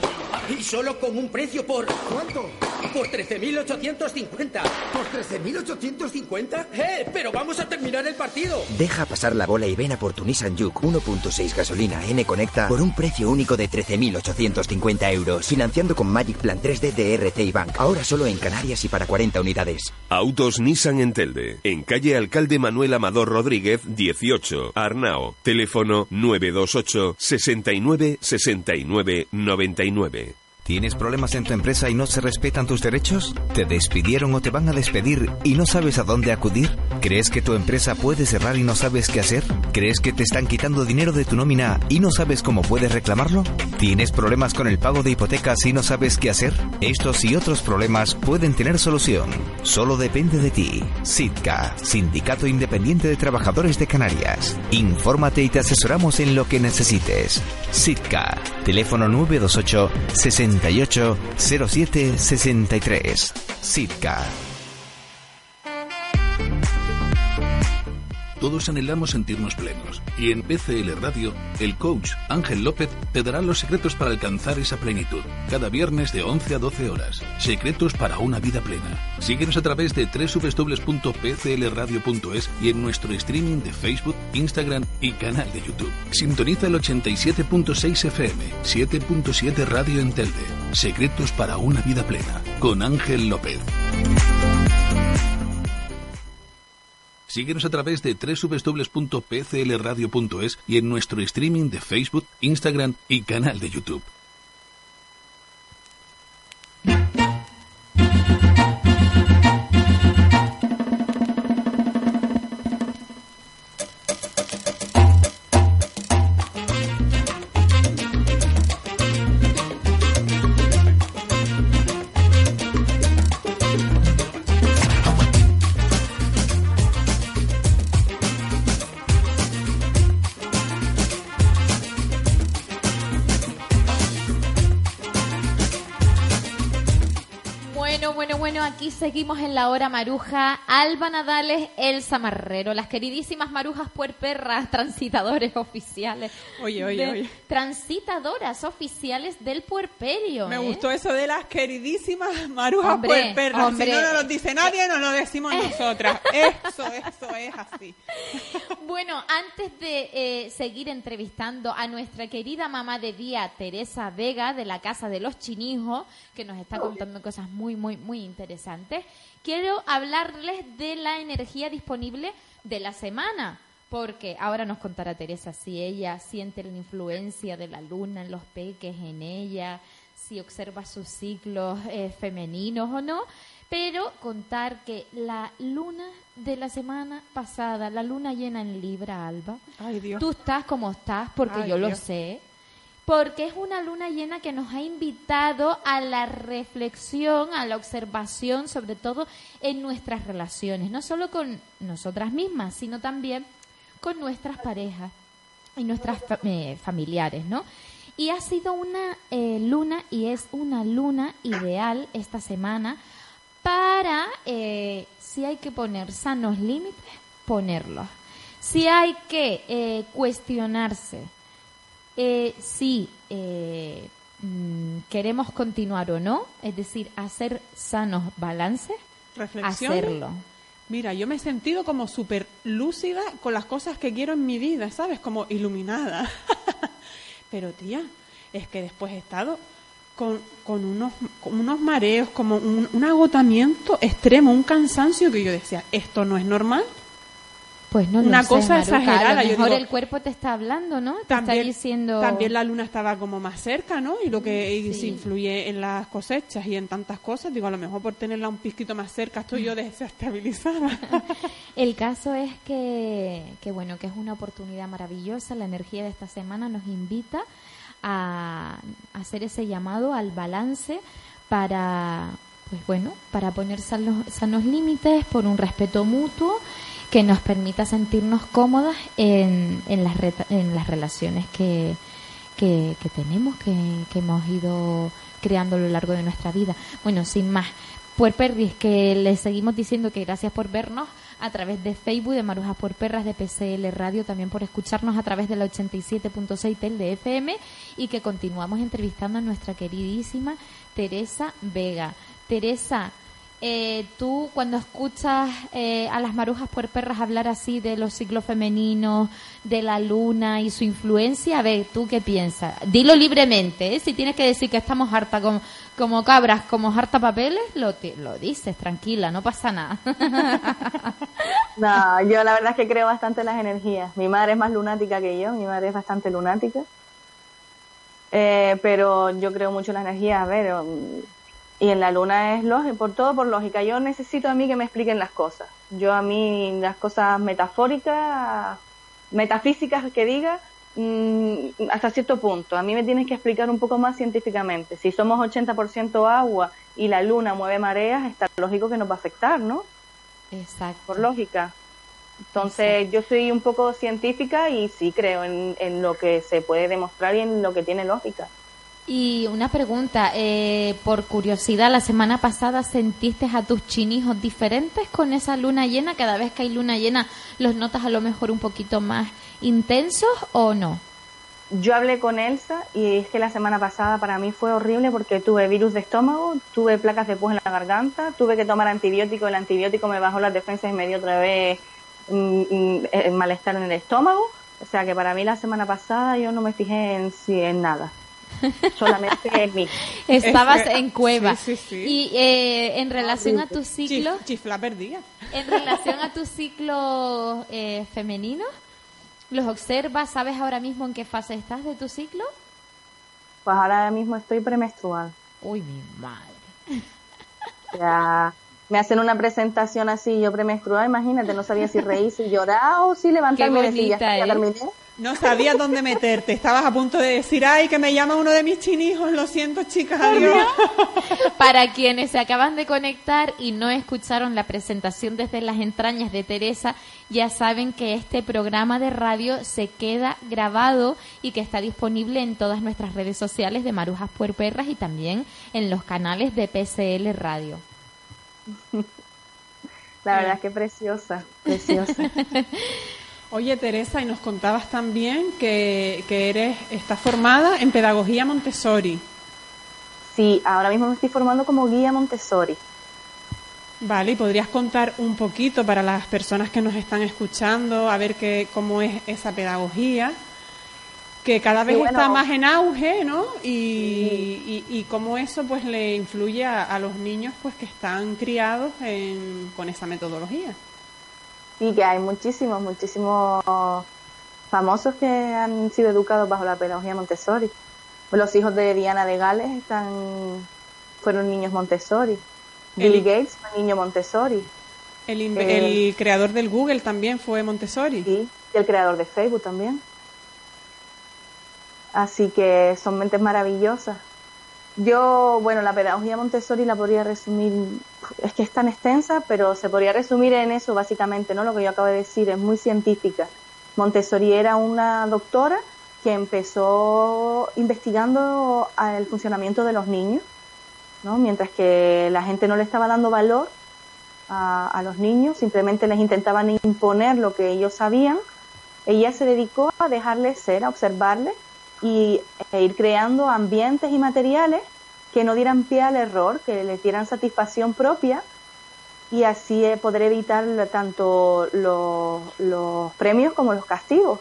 Y solo con un precio por... ¿Cuánto? Por 13.850. ¿Por 13.850? ¡Eh! Pero vamos a terminar el partido. Deja pasar la bola y ven a por tu Nissan Juke 1.6 gasolina N Conecta por un precio único de 13.850 euros. Financiando con Magic Plan 3D de RCI Bank. Ahora solo en Canarias y para 40 unidades. Autos Nissan en Telde. En calle Alcalde Manuel Amador Rodríguez, 18. Arnao. Teléfono 928 69 69 99. ¿Tienes problemas en tu empresa y no se respetan tus derechos? ¿Te despidieron o te van a despedir y no sabes a dónde acudir? ¿Crees que tu empresa puede cerrar y no sabes qué hacer? ¿Crees que te están quitando dinero de tu nómina y no sabes cómo puedes reclamarlo? ¿Tienes problemas con el pago de hipotecas y no sabes qué hacer? Estos y otros problemas pueden tener solución. Solo depende de ti. SITCA, Sindicato Independiente de Trabajadores de Canarias. Infórmate y te asesoramos en lo que necesites. SITCA, teléfono 928 60 68 07 63. Sitka. Todos anhelamos sentirnos plenos y en PCL Radio, el coach Ángel López te dará los secretos para alcanzar esa plenitud. Cada viernes de 11 a 12 horas. Secretos para una vida plena. Síguenos a través de www.pclradio.es y en nuestro streaming de Facebook, Instagram y canal de YouTube. Sintoniza el 87.6 FM, 7.7 Radio en Telde. Secretos para una vida plena con Ángel López. Síguenos a través de www.pclradio.es y en nuestro streaming de Facebook, Instagram y canal de YouTube. Maruja. Alba Nadales, Elsa Marrero, las queridísimas marujas puerperras, transitadores oficiales. Oye, oye, de- oye. Transitadoras oficiales del puerperio. Me ¿eh? gustó eso de las queridísimas marujas Hombre, puerperras. hombre. Si no nos lo dice nadie, nos lo decimos nosotras. Eso, eso es así. Bueno, antes de eh, seguir entrevistando a nuestra querida mamá de día, Teresa Vega, de la Casa de los Chinijos, que nos está contando cosas muy, muy, muy interesantes, quiero hablarles de la energía disponible de la semana. Porque ahora nos contará Teresa si ella siente la influencia de la luna en los peques, en ella, si observa sus ciclos eh, femeninos o no. Pero contar que la luna de la semana pasada, la luna llena en Libra, Alba, Ay, Dios. tú estás como estás, porque Ay, yo lo sé, porque es una luna llena que nos ha invitado a la reflexión, a la observación, sobre todo en nuestras relaciones, no solo con nosotras mismas, sino también con nuestras parejas y nuestras eh, familiares, ¿no? Y ha sido una eh, luna y es una luna ideal esta semana para, eh, si hay que poner sanos límites, ponerlos. Si hay que cuestionarse eh, si eh, mm, queremos continuar o no, es decir, hacer sanos balances, hacerlo. Mira, yo me he sentido como súper lúcida con las cosas que quiero en mi vida, ¿sabes? Como iluminada. Pero tía, es que después he estado con, con, unos, con unos mareos, como un, un agotamiento extremo, un cansancio que yo decía, esto no es normal. Pues no lo Una sé, cosa exagerada. A lo Yo mejor digo, el cuerpo te está hablando, ¿no? Te está también, diciendo... también la luna estaba como más cerca, ¿no? Y lo que y se influye en las cosechas y en tantas cosas, digo, a lo mejor por tenerla un pisquito más cerca estoy yo desestabilizada. El caso es que, que, bueno, que es una oportunidad maravillosa. La energía de esta semana nos invita a hacer ese llamado al balance para, pues bueno, para poner sanos, sanos límites por un respeto mutuo que nos permita sentirnos cómodas en, en, las, reta- en las relaciones que, que, tenemos, que, que hemos ido creando a lo largo de nuestra vida. Bueno, sin más, Puerperris, que les seguimos diciendo que gracias por vernos a través de Facebook de Marujas Puerperras de PCL Radio, también por escucharnos a través de la 87.6 tel de FM y que continuamos entrevistando a nuestra queridísima Teresa Vega. Teresa, eh, tú cuando escuchas eh, a las marujas puerperras hablar así de los ciclos femeninos, de la luna y su influencia, a ver, ¿tú qué piensas? Dilo libremente, ¿eh? si tienes que decir que estamos harta como, como cabras, como harta papeles, lo, lo dices, tranquila, no pasa nada. No, yo la verdad es que creo bastante en las energías. Mi madre es más lunática que yo, mi madre es bastante lunática. Eh, pero yo creo mucho en las energías, a ver, um, y en la luna es lógico, por todo por lógica. Yo necesito a mí que me expliquen las cosas. Yo a mí las cosas metafóricas, metafísicas que diga, mm, hasta cierto punto. A mí me tienes que explicar un poco más científicamente. Si somos 80% agua y la luna mueve mareas, está lógico que nos va a afectar, ¿no? Exacto. Por lógica. Entonces, yo soy un poco científica y sí creo en, en lo que se puede demostrar y en lo que tiene lógica. Y una pregunta, eh, por curiosidad, la semana pasada sentiste a tus chinijos diferentes con esa luna llena. Cada vez que hay luna llena, ¿los notas a lo mejor un poquito más intensos o no? Yo hablé con Elsa y es que la semana pasada para mí fue horrible porque tuve virus de estómago, tuve placas de pus en la garganta, tuve que tomar antibiótico, el antibiótico me bajó las defensas y me dio otra vez mm, mm, el malestar en el estómago. O sea que para mí la semana pasada yo no me fijé en, en nada. Solamente en mí. Estabas en cueva. Y eh, en relación a tu ciclo... chifla perdida. En relación a tu ciclo eh, femenino, ¿los observas? ¿Sabes ahora mismo en qué fase estás de tu ciclo? Pues ahora mismo estoy premenstrual. Uy, mi madre. Ya me hacen una presentación así, yo premenstrual, imagínate, no sabía si reírse y llorar o si levantarme de silla. Ya terminé. No sabías dónde meterte. Estabas a punto de decir, ay, que me llama uno de mis chinijos. Lo siento, chicas. Adiós. Para quienes se acaban de conectar y no escucharon la presentación desde las entrañas de Teresa, ya saben que este programa de radio se queda grabado y que está disponible en todas nuestras redes sociales de Marujas Puerperras y también en los canales de PCL Radio. La verdad es que preciosa, preciosa. Oye, Teresa, y nos contabas también que, que eres, estás formada en pedagogía Montessori. Sí, ahora mismo me estoy formando como guía Montessori. Vale, y podrías contar un poquito para las personas que nos están escuchando, a ver qué cómo es esa pedagogía, que cada vez está más en auge, ¿no? Y, y, cómo eso pues le influye a, a, los niños pues que están criados en, con esa metodología. Sí, que hay muchísimos, muchísimos famosos que han sido educados bajo la pedagogía Montessori. Los hijos de Diana de Gales están, fueron niños Montessori. Bill Gates fue niño Montessori. El, eh, el, creador del Google también fue Montessori. Sí, y el creador de Facebook también. Así que son mentes maravillosas. Yo, bueno, la pedagogía Montessori la podría resumir, es que es tan extensa, pero se podría resumir en eso básicamente, ¿no? Lo que yo acabo de decir, es muy científica. Montessori era una doctora que empezó investigando el funcionamiento de los niños, ¿no? Mientras que la gente no le estaba dando valor a, los niños, simplemente les intentaban imponer lo que ellos sabían, ella se dedicó a dejarles ser, a observarles y e ir creando ambientes y materiales que no dieran pie al error, que les dieran satisfacción propia y así eh, poder evitar tanto los, los premios como los castigos.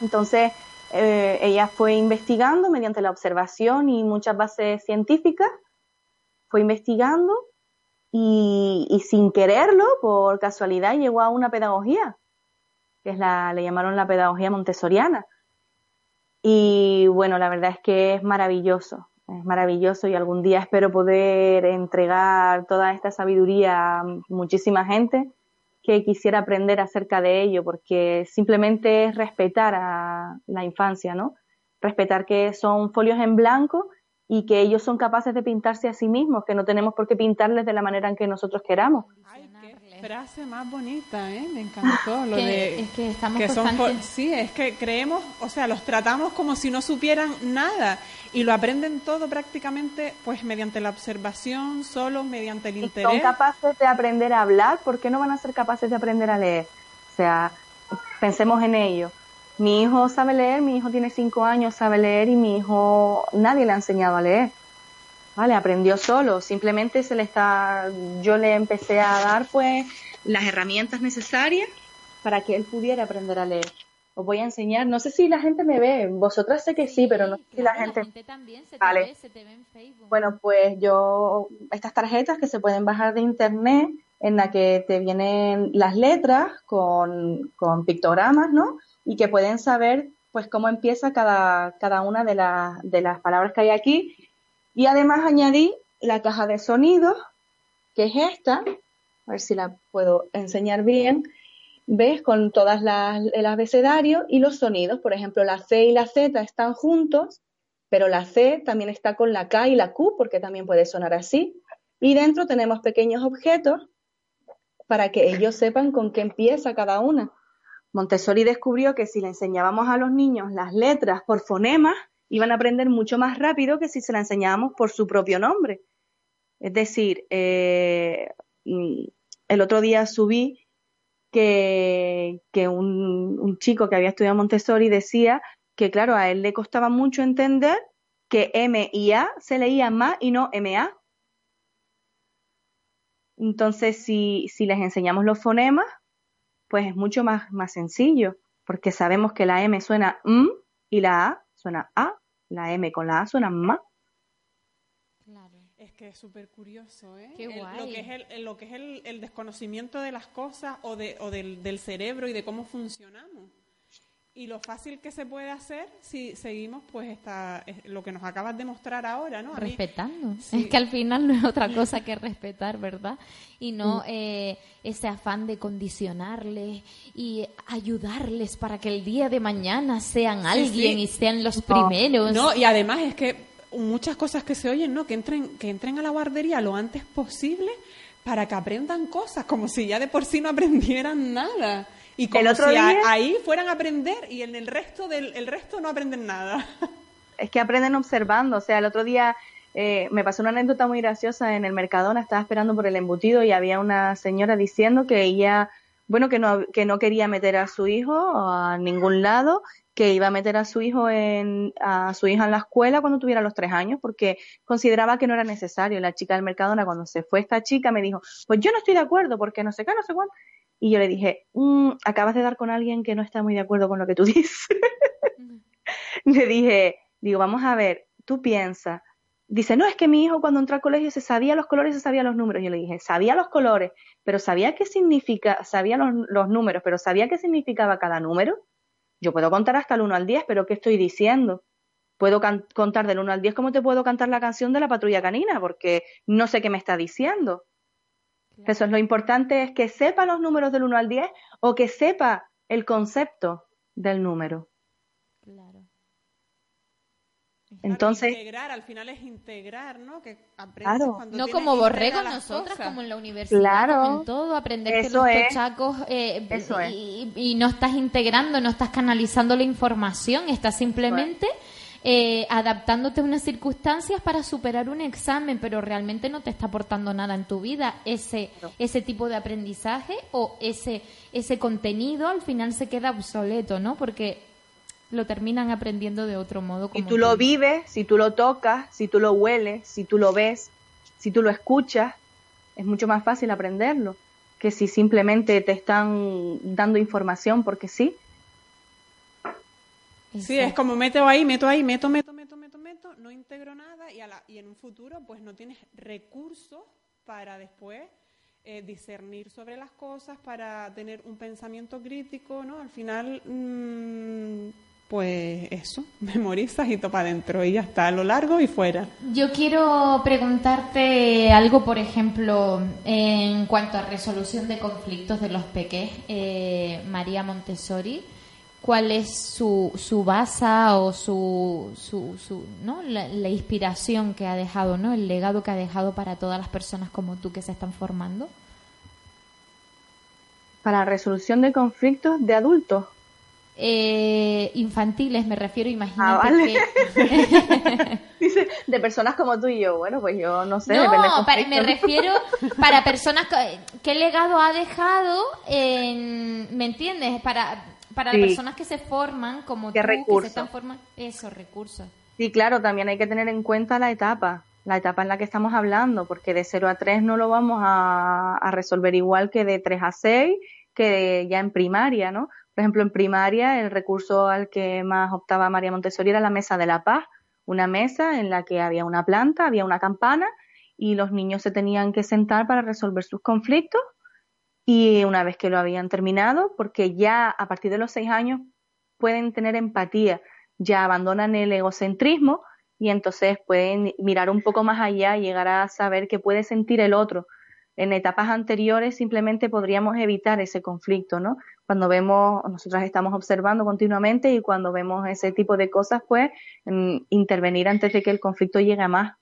Entonces, eh, ella fue investigando mediante la observación y muchas bases científicas, fue investigando y, sin quererlo, por casualidad, llegó a una pedagogía, que es la, le llamaron la pedagogía montessoriana. Y bueno, la verdad es que es maravilloso, es maravilloso y algún día espero poder entregar toda esta sabiduría a muchísima gente que quisiera aprender acerca de ello, porque simplemente es respetar a la infancia, ¿no? Respetar que son folios en blanco y que ellos son capaces de pintarse a sí mismos, que no tenemos por qué pintarles de la manera en que nosotros queramos frase más bonita, ¿eh? Me encantó lo de es que estamos sí, es que creemos, o sea, los tratamos como si no supieran nada y lo aprenden todo prácticamente pues mediante la observación, solo mediante el interés. Son capaces de aprender a hablar, ¿por qué no van a ser capaces de aprender a leer? O sea, pensemos en ello. Mi hijo sabe leer, mi hijo tiene cinco años, sabe leer y mi hijo nadie le ha enseñado a leer. Vale, aprendió solo, simplemente se le está, yo le empecé a dar pues las herramientas necesarias para que él pudiera aprender a leer. Os voy a enseñar, no sé si la gente me ve, vosotras sé que sí, pero no sé si la gente... también se vale. en Facebook. Bueno, pues yo, estas tarjetas que se pueden bajar de internet, en la que te vienen las letras con, con pictogramas, ¿no? Y que pueden saber pues cómo empieza cada, cada una de, las de las palabras que hay aquí y además añadí la caja de sonidos, que es esta, a ver si la puedo enseñar bien. ¿Ves? Con todas las, el abecedario y los sonidos. Por ejemplo, la C y la Z están juntos, pero la C también está con la K y la Q, porque también puede sonar así. Y dentro tenemos pequeños objetos para que ellos sepan con qué empieza cada una. Montessori descubrió que si le enseñábamos a los niños las letras por fonemas, iban a aprender mucho más rápido que si se la enseñábamos por su propio nombre. Es decir, eh, mm, el otro día subí que, un chico que había estudiado Montessori decía que, claro, a él le costaba mucho entender que M y A se leían más y no MA. Entonces, si, si les enseñamos los fonemas, pues es mucho más, más sencillo, porque sabemos que la M suena M y la A suena A, la M con la A suena MA. Es que es súper curioso, ¿eh? Qué El- guay. lo que es, el, el- lo que es el, el desconocimiento de las cosas o, de, o del, del cerebro y de cómo funcionamos. Y lo fácil que se puede hacer si seguimos pues esta, es lo que nos acabas de mostrar ahora, ¿no? A mí- Respetando. Sí. Es que al final no es otra cosa que respetar, ¿verdad? Y no Mm. eh, ese afán de condicionarles y ayudarles para que el día de mañana sean Sí, alguien sí. y sean los No, primeros. No, y además es que muchas cosas que se oyen, ¿no? Que entren, que entren a la guardería lo antes posible para que aprendan cosas, como si ya de por sí no aprendieran nada. Y como El otro si día- ahí fueran a aprender y en el resto del el resto no aprenden nada. es que aprenden observando. O sea, el otro día eh, me pasó una anécdota muy graciosa en el Mercadona, estaba esperando por el embutido y había una señora diciendo que ella, bueno, que no, que no quería meter a su hijo a ningún lado, que iba a meter a su hijo en, a su hija en la escuela cuando tuviera los tres años, porque consideraba que no era necesario. La chica del Mercadona, cuando se fue esta chica, me dijo, pues yo no estoy de acuerdo, porque no sé qué, no sé cuánto. Y yo le dije, "Mm, acabas de dar con alguien que no está muy de acuerdo con lo que tú dices. le dije, digo, vamos a ver, tú piensas. Dice, no, es que mi hijo cuando entró al colegio se sabía los colores y se sabía los números. Yo le dije, sabía los colores, pero sabía qué significa, sabía los, los números, pero sabía qué significaba cada número. Yo puedo contar hasta el 1 al 10, pero ¿qué estoy diciendo? Puedo contar del 1 al 10 como te puedo cantar la canción de la patrulla canina, porque no sé qué me está diciendo. Eso es lo importante, es que sepa los números del 1 al 10 o que sepa el concepto del número. Entonces, integrar, al final es integrar, ¿no? Que aprendes Claro. cuando No como las nosotras, cosas. como en la universidad, Claro. como en todo, aprender que Eso los es. tochacos eh, Eso es. y, y no estás integrando, no estás canalizando la información, estás simplemente eh, adaptándote a unas circunstancias para superar un examen, pero realmente no te está aportando nada en tu vida ese ese tipo de aprendizaje o ese ese contenido al final se queda obsoleto, ¿no? Porque lo terminan aprendiendo de otro modo. si Como tú lo vives, si tú lo tocas, si tú lo hueles, si tú lo ves, si tú lo escuchas, es mucho más fácil aprenderlo que si simplemente te están dando información porque sí. Sí, es como meto ahí, meto ahí, meto, meto, meto, meto, meto, no integro nada y, a la- y en un futuro pues no tienes recursos para después eh, discernir sobre las cosas, para tener un pensamiento crítico, ¿no? Al final, mm, pues eso, memorizas y topa adentro y ya está, a lo largo y fuera. Yo quiero preguntarte algo, por ejemplo, en cuanto a resolución de conflictos de los peques. Eh, María Montessori, ¿cuál es su, su base o su, su, su ¿no? La, la inspiración que ha dejado, ¿no? el legado que ha dejado para todas las personas como tú que se están formando? Para resolución de conflictos de adultos. Eh, infantiles, me refiero, imagínate Ah, vale. que... Dice, de personas como tú y yo. Bueno, pues yo no sé, No, depende del para- me refiero para personas que, qué legado ha dejado en, ¿me entiendes? Para para Sí. las personas que se forman como ¿Qué tú, que se están formando, esos recursos. Sí, claro, también hay que tener en cuenta la etapa, la etapa en la que estamos hablando, porque de 0 a 3 no lo vamos a, a resolver igual que de 3 a 6, que ya en primaria, ¿no? Por ejemplo, en primaria el recurso al que más optaba María Montessori era la mesa de la paz, una mesa en la que había una planta, había una campana y los niños se tenían que sentar para resolver sus conflictos y una vez que lo habían terminado, porque ya a partir de los seis años pueden tener empatía, ya abandonan el egocentrismo y entonces pueden mirar un poco más allá y llegar a saber qué puede sentir el otro. En etapas anteriores simplemente podríamos evitar ese conflicto, ¿no? Cuando vemos, nosotras estamos observando continuamente y cuando vemos ese tipo de cosas, pues mm, intervenir antes de que el conflicto llegue a más.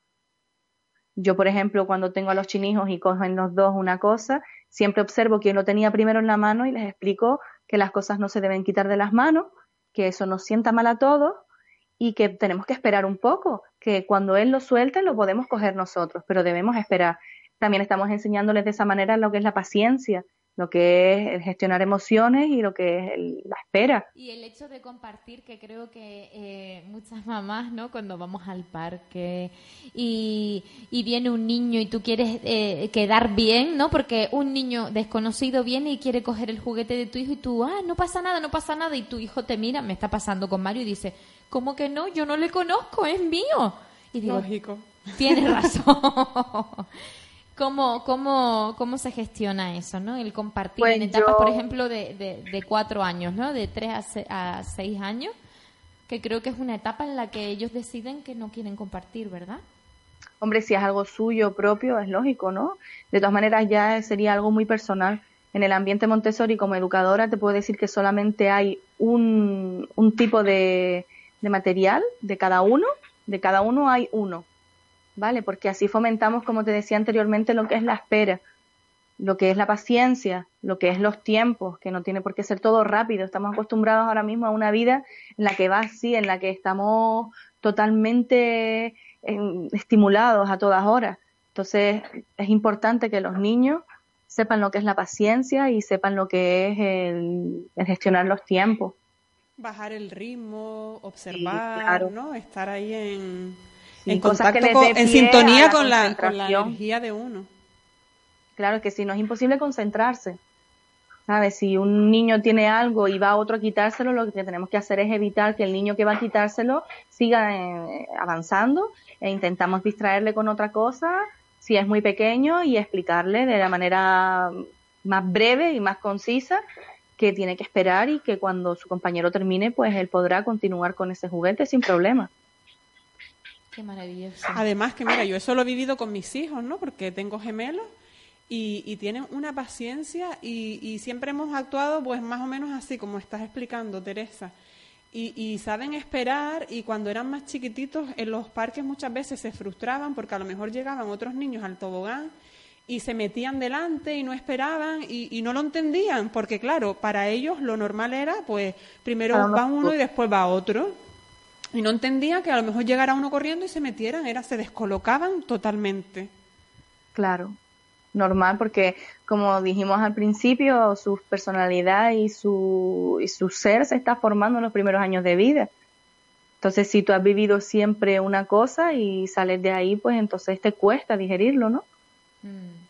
Yo, por ejemplo, cuando tengo a los chinijos y cogen los dos una cosa, siempre observo quién lo tenía primero en la mano y les explico que las cosas no se deben quitar de las manos, que eso nos sienta mal a todos y que tenemos que esperar un poco, que cuando él lo suelte lo podemos coger nosotros, pero debemos esperar. También estamos enseñándoles de esa manera lo que es la paciencia, lo que es el gestionar emociones y lo que es la espera. Y el hecho de compartir, que creo que eh, muchas mamás, ¿no? Cuando vamos al parque y, viene un niño y tú quieres eh, quedar bien, ¿no? Porque un niño desconocido viene y quiere coger el juguete de tu hijo y tú, ah, no pasa nada, no pasa nada. Y tu hijo te mira, me está pasando con Mario y dice, ¿cómo que no? Yo no le conozco, es mío. Y digo, Lógico. Tienes razón. ¿Cómo, cómo, cómo se gestiona eso, no? El compartir Pues en etapas, yo- por ejemplo, de, de, de cuatro años, ¿no? De tres a, se- a seis años, que creo que es una etapa en la que ellos deciden que no quieren compartir, ¿verdad? Hombre, si es algo suyo propio, es lógico, ¿no? De todas maneras, ya sería algo muy personal. En el ambiente Montessori, como educadora, te puedo decir que solamente hay un, un tipo de, de material de cada uno. De cada uno hay uno, ¿vale? Porque así fomentamos, como te decía anteriormente, lo que es la espera, lo que es la paciencia, lo que es los tiempos, que no tiene por qué ser todo rápido. Estamos acostumbrados ahora mismo a una vida en la que va así, en la que estamos totalmente eh, estimulados a todas horas. Entonces, es importante que los niños sepan lo que es la paciencia y sepan lo que es el, el gestionar los tiempos. Bajar el ritmo, observar, claro. ¿no? Estar ahí en, Sí, en que contacto, con- en sintonía la con la, con la energía de uno. Claro que si no es imposible concentrarse. ¿Sabes? Si un niño tiene algo y va a otro a quitárselo, lo que tenemos que hacer es evitar que el niño que va a quitárselo siga eh, avanzando e intentamos distraerle con otra cosa si es muy pequeño y explicarle de la manera más breve y más concisa que tiene que esperar y que cuando su compañero termine, pues él podrá continuar con ese juguete sin problema. Qué maravilloso. Además que, mira, yo eso lo he vivido con mis hijos, ¿no? Porque tengo gemelos y, y tienen una paciencia y, y siempre hemos actuado pues más o menos así como estás explicando, Teresa. Y, y saben esperar y cuando eran más chiquititos en los parques muchas veces se frustraban porque a lo mejor llegaban otros niños al tobogán y se metían delante y no esperaban y, y no lo entendían porque claro, para ellos lo normal era pues primero va uno y después va otro. Y no entendían que a lo mejor llegara uno corriendo y se metieran, era se descolocaban totalmente. Claro, normal, porque como dijimos al principio, su personalidad y su, y su ser se está formando en los primeros años de vida. Entonces, si tú has vivido siempre una cosa y sales de ahí, pues entonces te cuesta digerirlo, ¿no? Mm.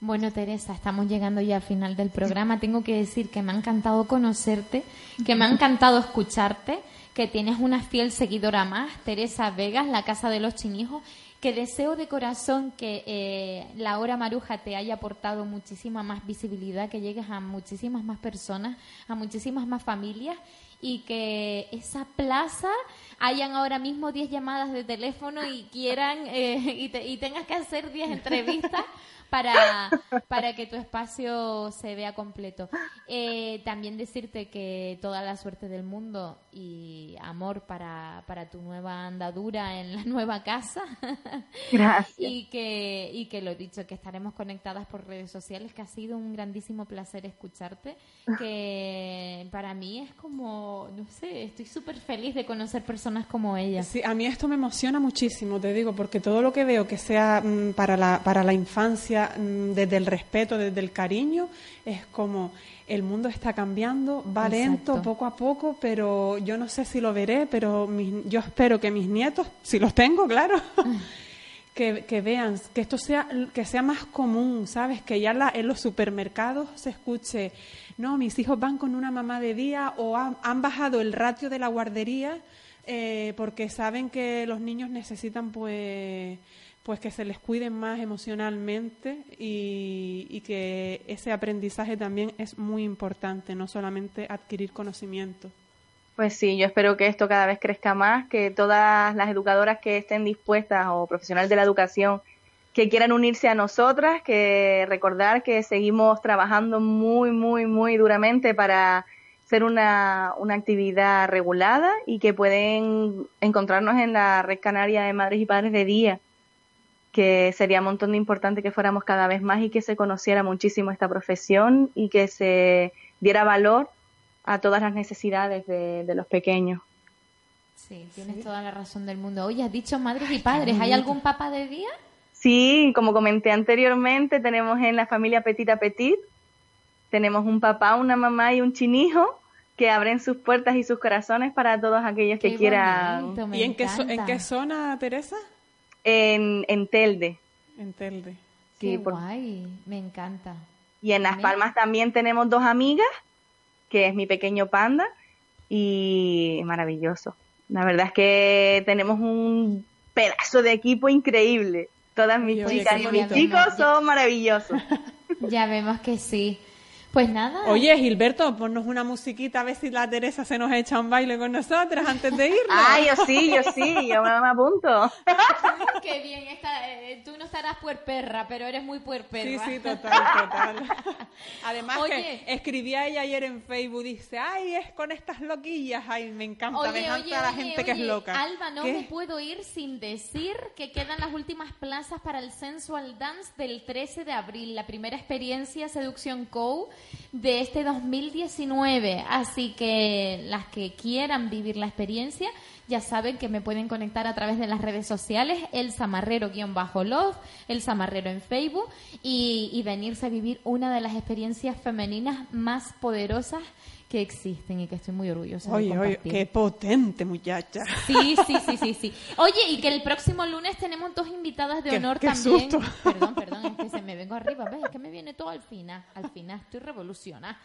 Bueno, Teresa, estamos llegando ya al final del programa. Tengo que decir que me ha encantado conocerte, que me ha encantado escucharte, que tienes una fiel seguidora más, Teresa Vegas, la Casa de los Chinijos, que deseo de corazón que eh, la hora maruja te haya aportado muchísima más visibilidad, que llegues a muchísimas más personas, a muchísimas más familias y que esa plaza hayan ahora mismo 10 llamadas de teléfono y quieran eh, y, te- y tengas que hacer 10 entrevistas para, para que tu espacio se vea completo. Eh, también decirte que toda la suerte del mundo y amor para, para tu nueva andadura en la nueva casa. Gracias. Y que, y que lo dicho, que estaremos conectadas por redes sociales, que ha sido un grandísimo placer escucharte, que para mí es como, no sé, estoy súper feliz de conocer personas como ella. Sí, a mí esto me emociona muchísimo, te digo, porque todo lo que veo que sea mm, para, la, para la infancia, mm, desde el respeto, desde el cariño, es como el mundo está cambiando, va lento, poco a poco, pero yo no sé si lo veré, pero mis- yo espero que mis nietos, si los tengo, claro, que, que vean, que esto sea, que sea más común, ¿sabes? Que ya la- en los supermercados se escuche, no, mis hijos van con una mamá de día o han, han bajado el ratio de la guardería eh, porque saben que los niños necesitan pues pues que se les cuiden más emocionalmente y, y que ese aprendizaje también es muy importante, no solamente adquirir conocimiento. Pues sí, yo espero que esto cada vez crezca más, que todas las educadoras que estén dispuestas o profesionales de la educación que quieran unirse a nosotras, que recordar que seguimos trabajando muy, muy, muy duramente para ser una, una actividad regulada y que pueden encontrarnos en la Red Canaria de Madres y Padres de Día, que sería un montón de importante que fuéramos cada vez más y que se conociera muchísimo esta profesión y que se diera valor a todas las necesidades de, de los pequeños. Sí, tienes toda la razón del mundo. Oye, has dicho madres y padres. ¿Hay algún papá de día? Sí, como comenté anteriormente, tenemos en la familia Petit a Petit, tenemos un papá, una mamá y un chinijo que abren sus puertas y sus corazones para todos aquellos que quieran. ¿Y en qué, en qué zona, Teresa? En, en Telde. En Telde. Qué guay, me encanta. Y en Las Palmas también tenemos dos amigas, que es mi pequeño panda, y maravilloso. La verdad es que tenemos un pedazo de equipo increíble. Todas mis chicas y mis chicos son maravillosos. Ya vemos que sí. Pues nada. Oye, Gilberto, ponnos una musiquita a ver si la Teresa se nos echa un baile con nosotras antes de irnos. Ah, yo sí, yo sí, yo me, apunto. Qué bien, eh, tú no estarás puerperra, pero eres muy puerperra. Sí, sí, total, total. Además que escribía ella ayer en Facebook, dice, ay, es con estas loquillas, ay, me encanta, me encanta la gente que es loca. Alba, no me puedo ir sin decir que quedan las últimas plazas para el Sensual Dance del 13 de abril, la primera experiencia Seducción Co de este 2019. Así que las que quieran vivir la experiencia ya saben que me pueden conectar a través de las redes sociales, el Samarrero-Love, el Samarrero en Facebook y, y venirse a vivir una de las experiencias femeninas más poderosas que existen y que estoy muy orgullosa oye, de Oye, qué potente muchacha. Sí, sí, sí, sí, sí. Oye, y que el próximo lunes tenemos dos invitadas de honor también. Perdón, perdón, es que se me vengo arriba, ¿ves? Es que me viene todo al final, al final estoy revolucionada.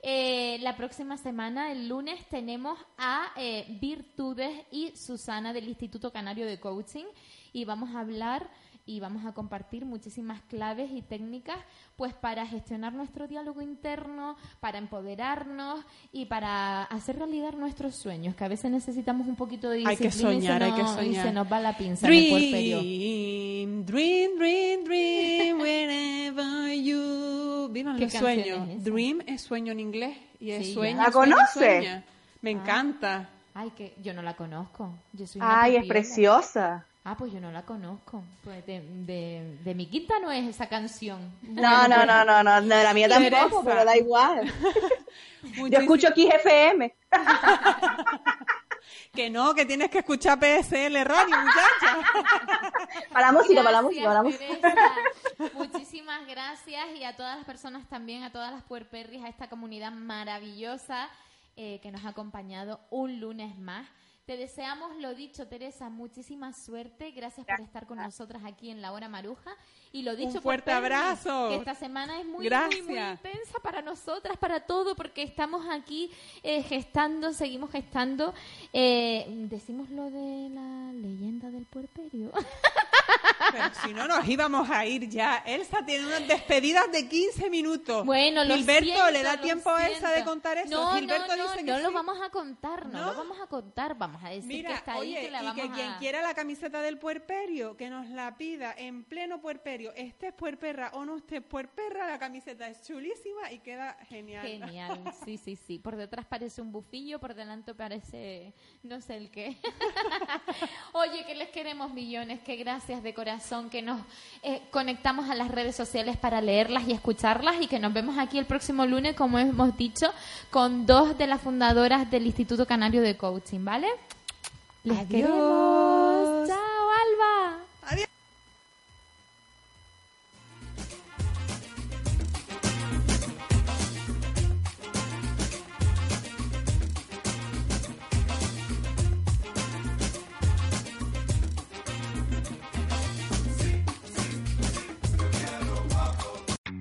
Eh, la próxima semana, el lunes, tenemos a eh, Virtudes y Susana del Instituto Canario de Coaching y vamos a hablar y vamos a compartir muchísimas claves y técnicas pues para gestionar nuestro diálogo interno, para empoderarnos y para hacer realidad nuestros sueños, que a veces necesitamos un poquito de disciplina hay que soñar, y, se nos, hay que soñar. y se nos va la pinza dream, dream, dream, dream, whenever you... ¿Vieron los sueños? Es dream es sueño en inglés y es sueño. ¿La conoce? Me encanta. Ay, que yo no la conozco. Yo soy Ay, es preciosa. Ah, pues yo no la conozco. Pues de, de, mi quinta no es esa canción. No, no, no, no, no, de la mía tampoco, pero da igual. yo escucho aquí FM. que no, que tienes que escuchar PSL Radio, muchacha. para la música, para la música, para la música. Muchísimas gracias y a todas las personas también, a todas las puerperris, a esta comunidad maravillosa eh, que nos ha acompañado un lunes más. Te deseamos lo dicho, Teresa, muchísima suerte. Gracias por estar con nosotras aquí en la hora maruja. Y lo dicho, un fuerte abrazo. Que esta semana es muy, muy, intensa para nosotras, para todo, porque estamos aquí eh, gestando, seguimos gestando. Eh, decimos lo de la leyenda del puerperio. Pero si no nos íbamos a ir ya. Elsa tiene unas despedidas de 15 minutos. Bueno, lo Gilberto, ¿le da tiempo a Elsa de contar eso? No, Gilberto no, dice no, que lo vamos a contar, no, lo vamos a contar. Vamos a decir que está ahí, que la vamos y que quien quiera la camiseta del puerperio, que nos la pida en pleno puerperio. Este es puerperra o no estés puerperra, la camiseta es chulísima y queda genial. Genial, sí, sí, sí. Por detrás parece un bufillo, por delante parece no sé el qué. Oye, que les queremos millones, que gracias de corazón, que nos eh, conectamos a las redes sociales para leerlas y escucharlas y que nos vemos aquí el próximo lunes, como hemos dicho, con dos de las fundadoras del Instituto Canario de Coaching, ¿vale? Les queremos. Chao,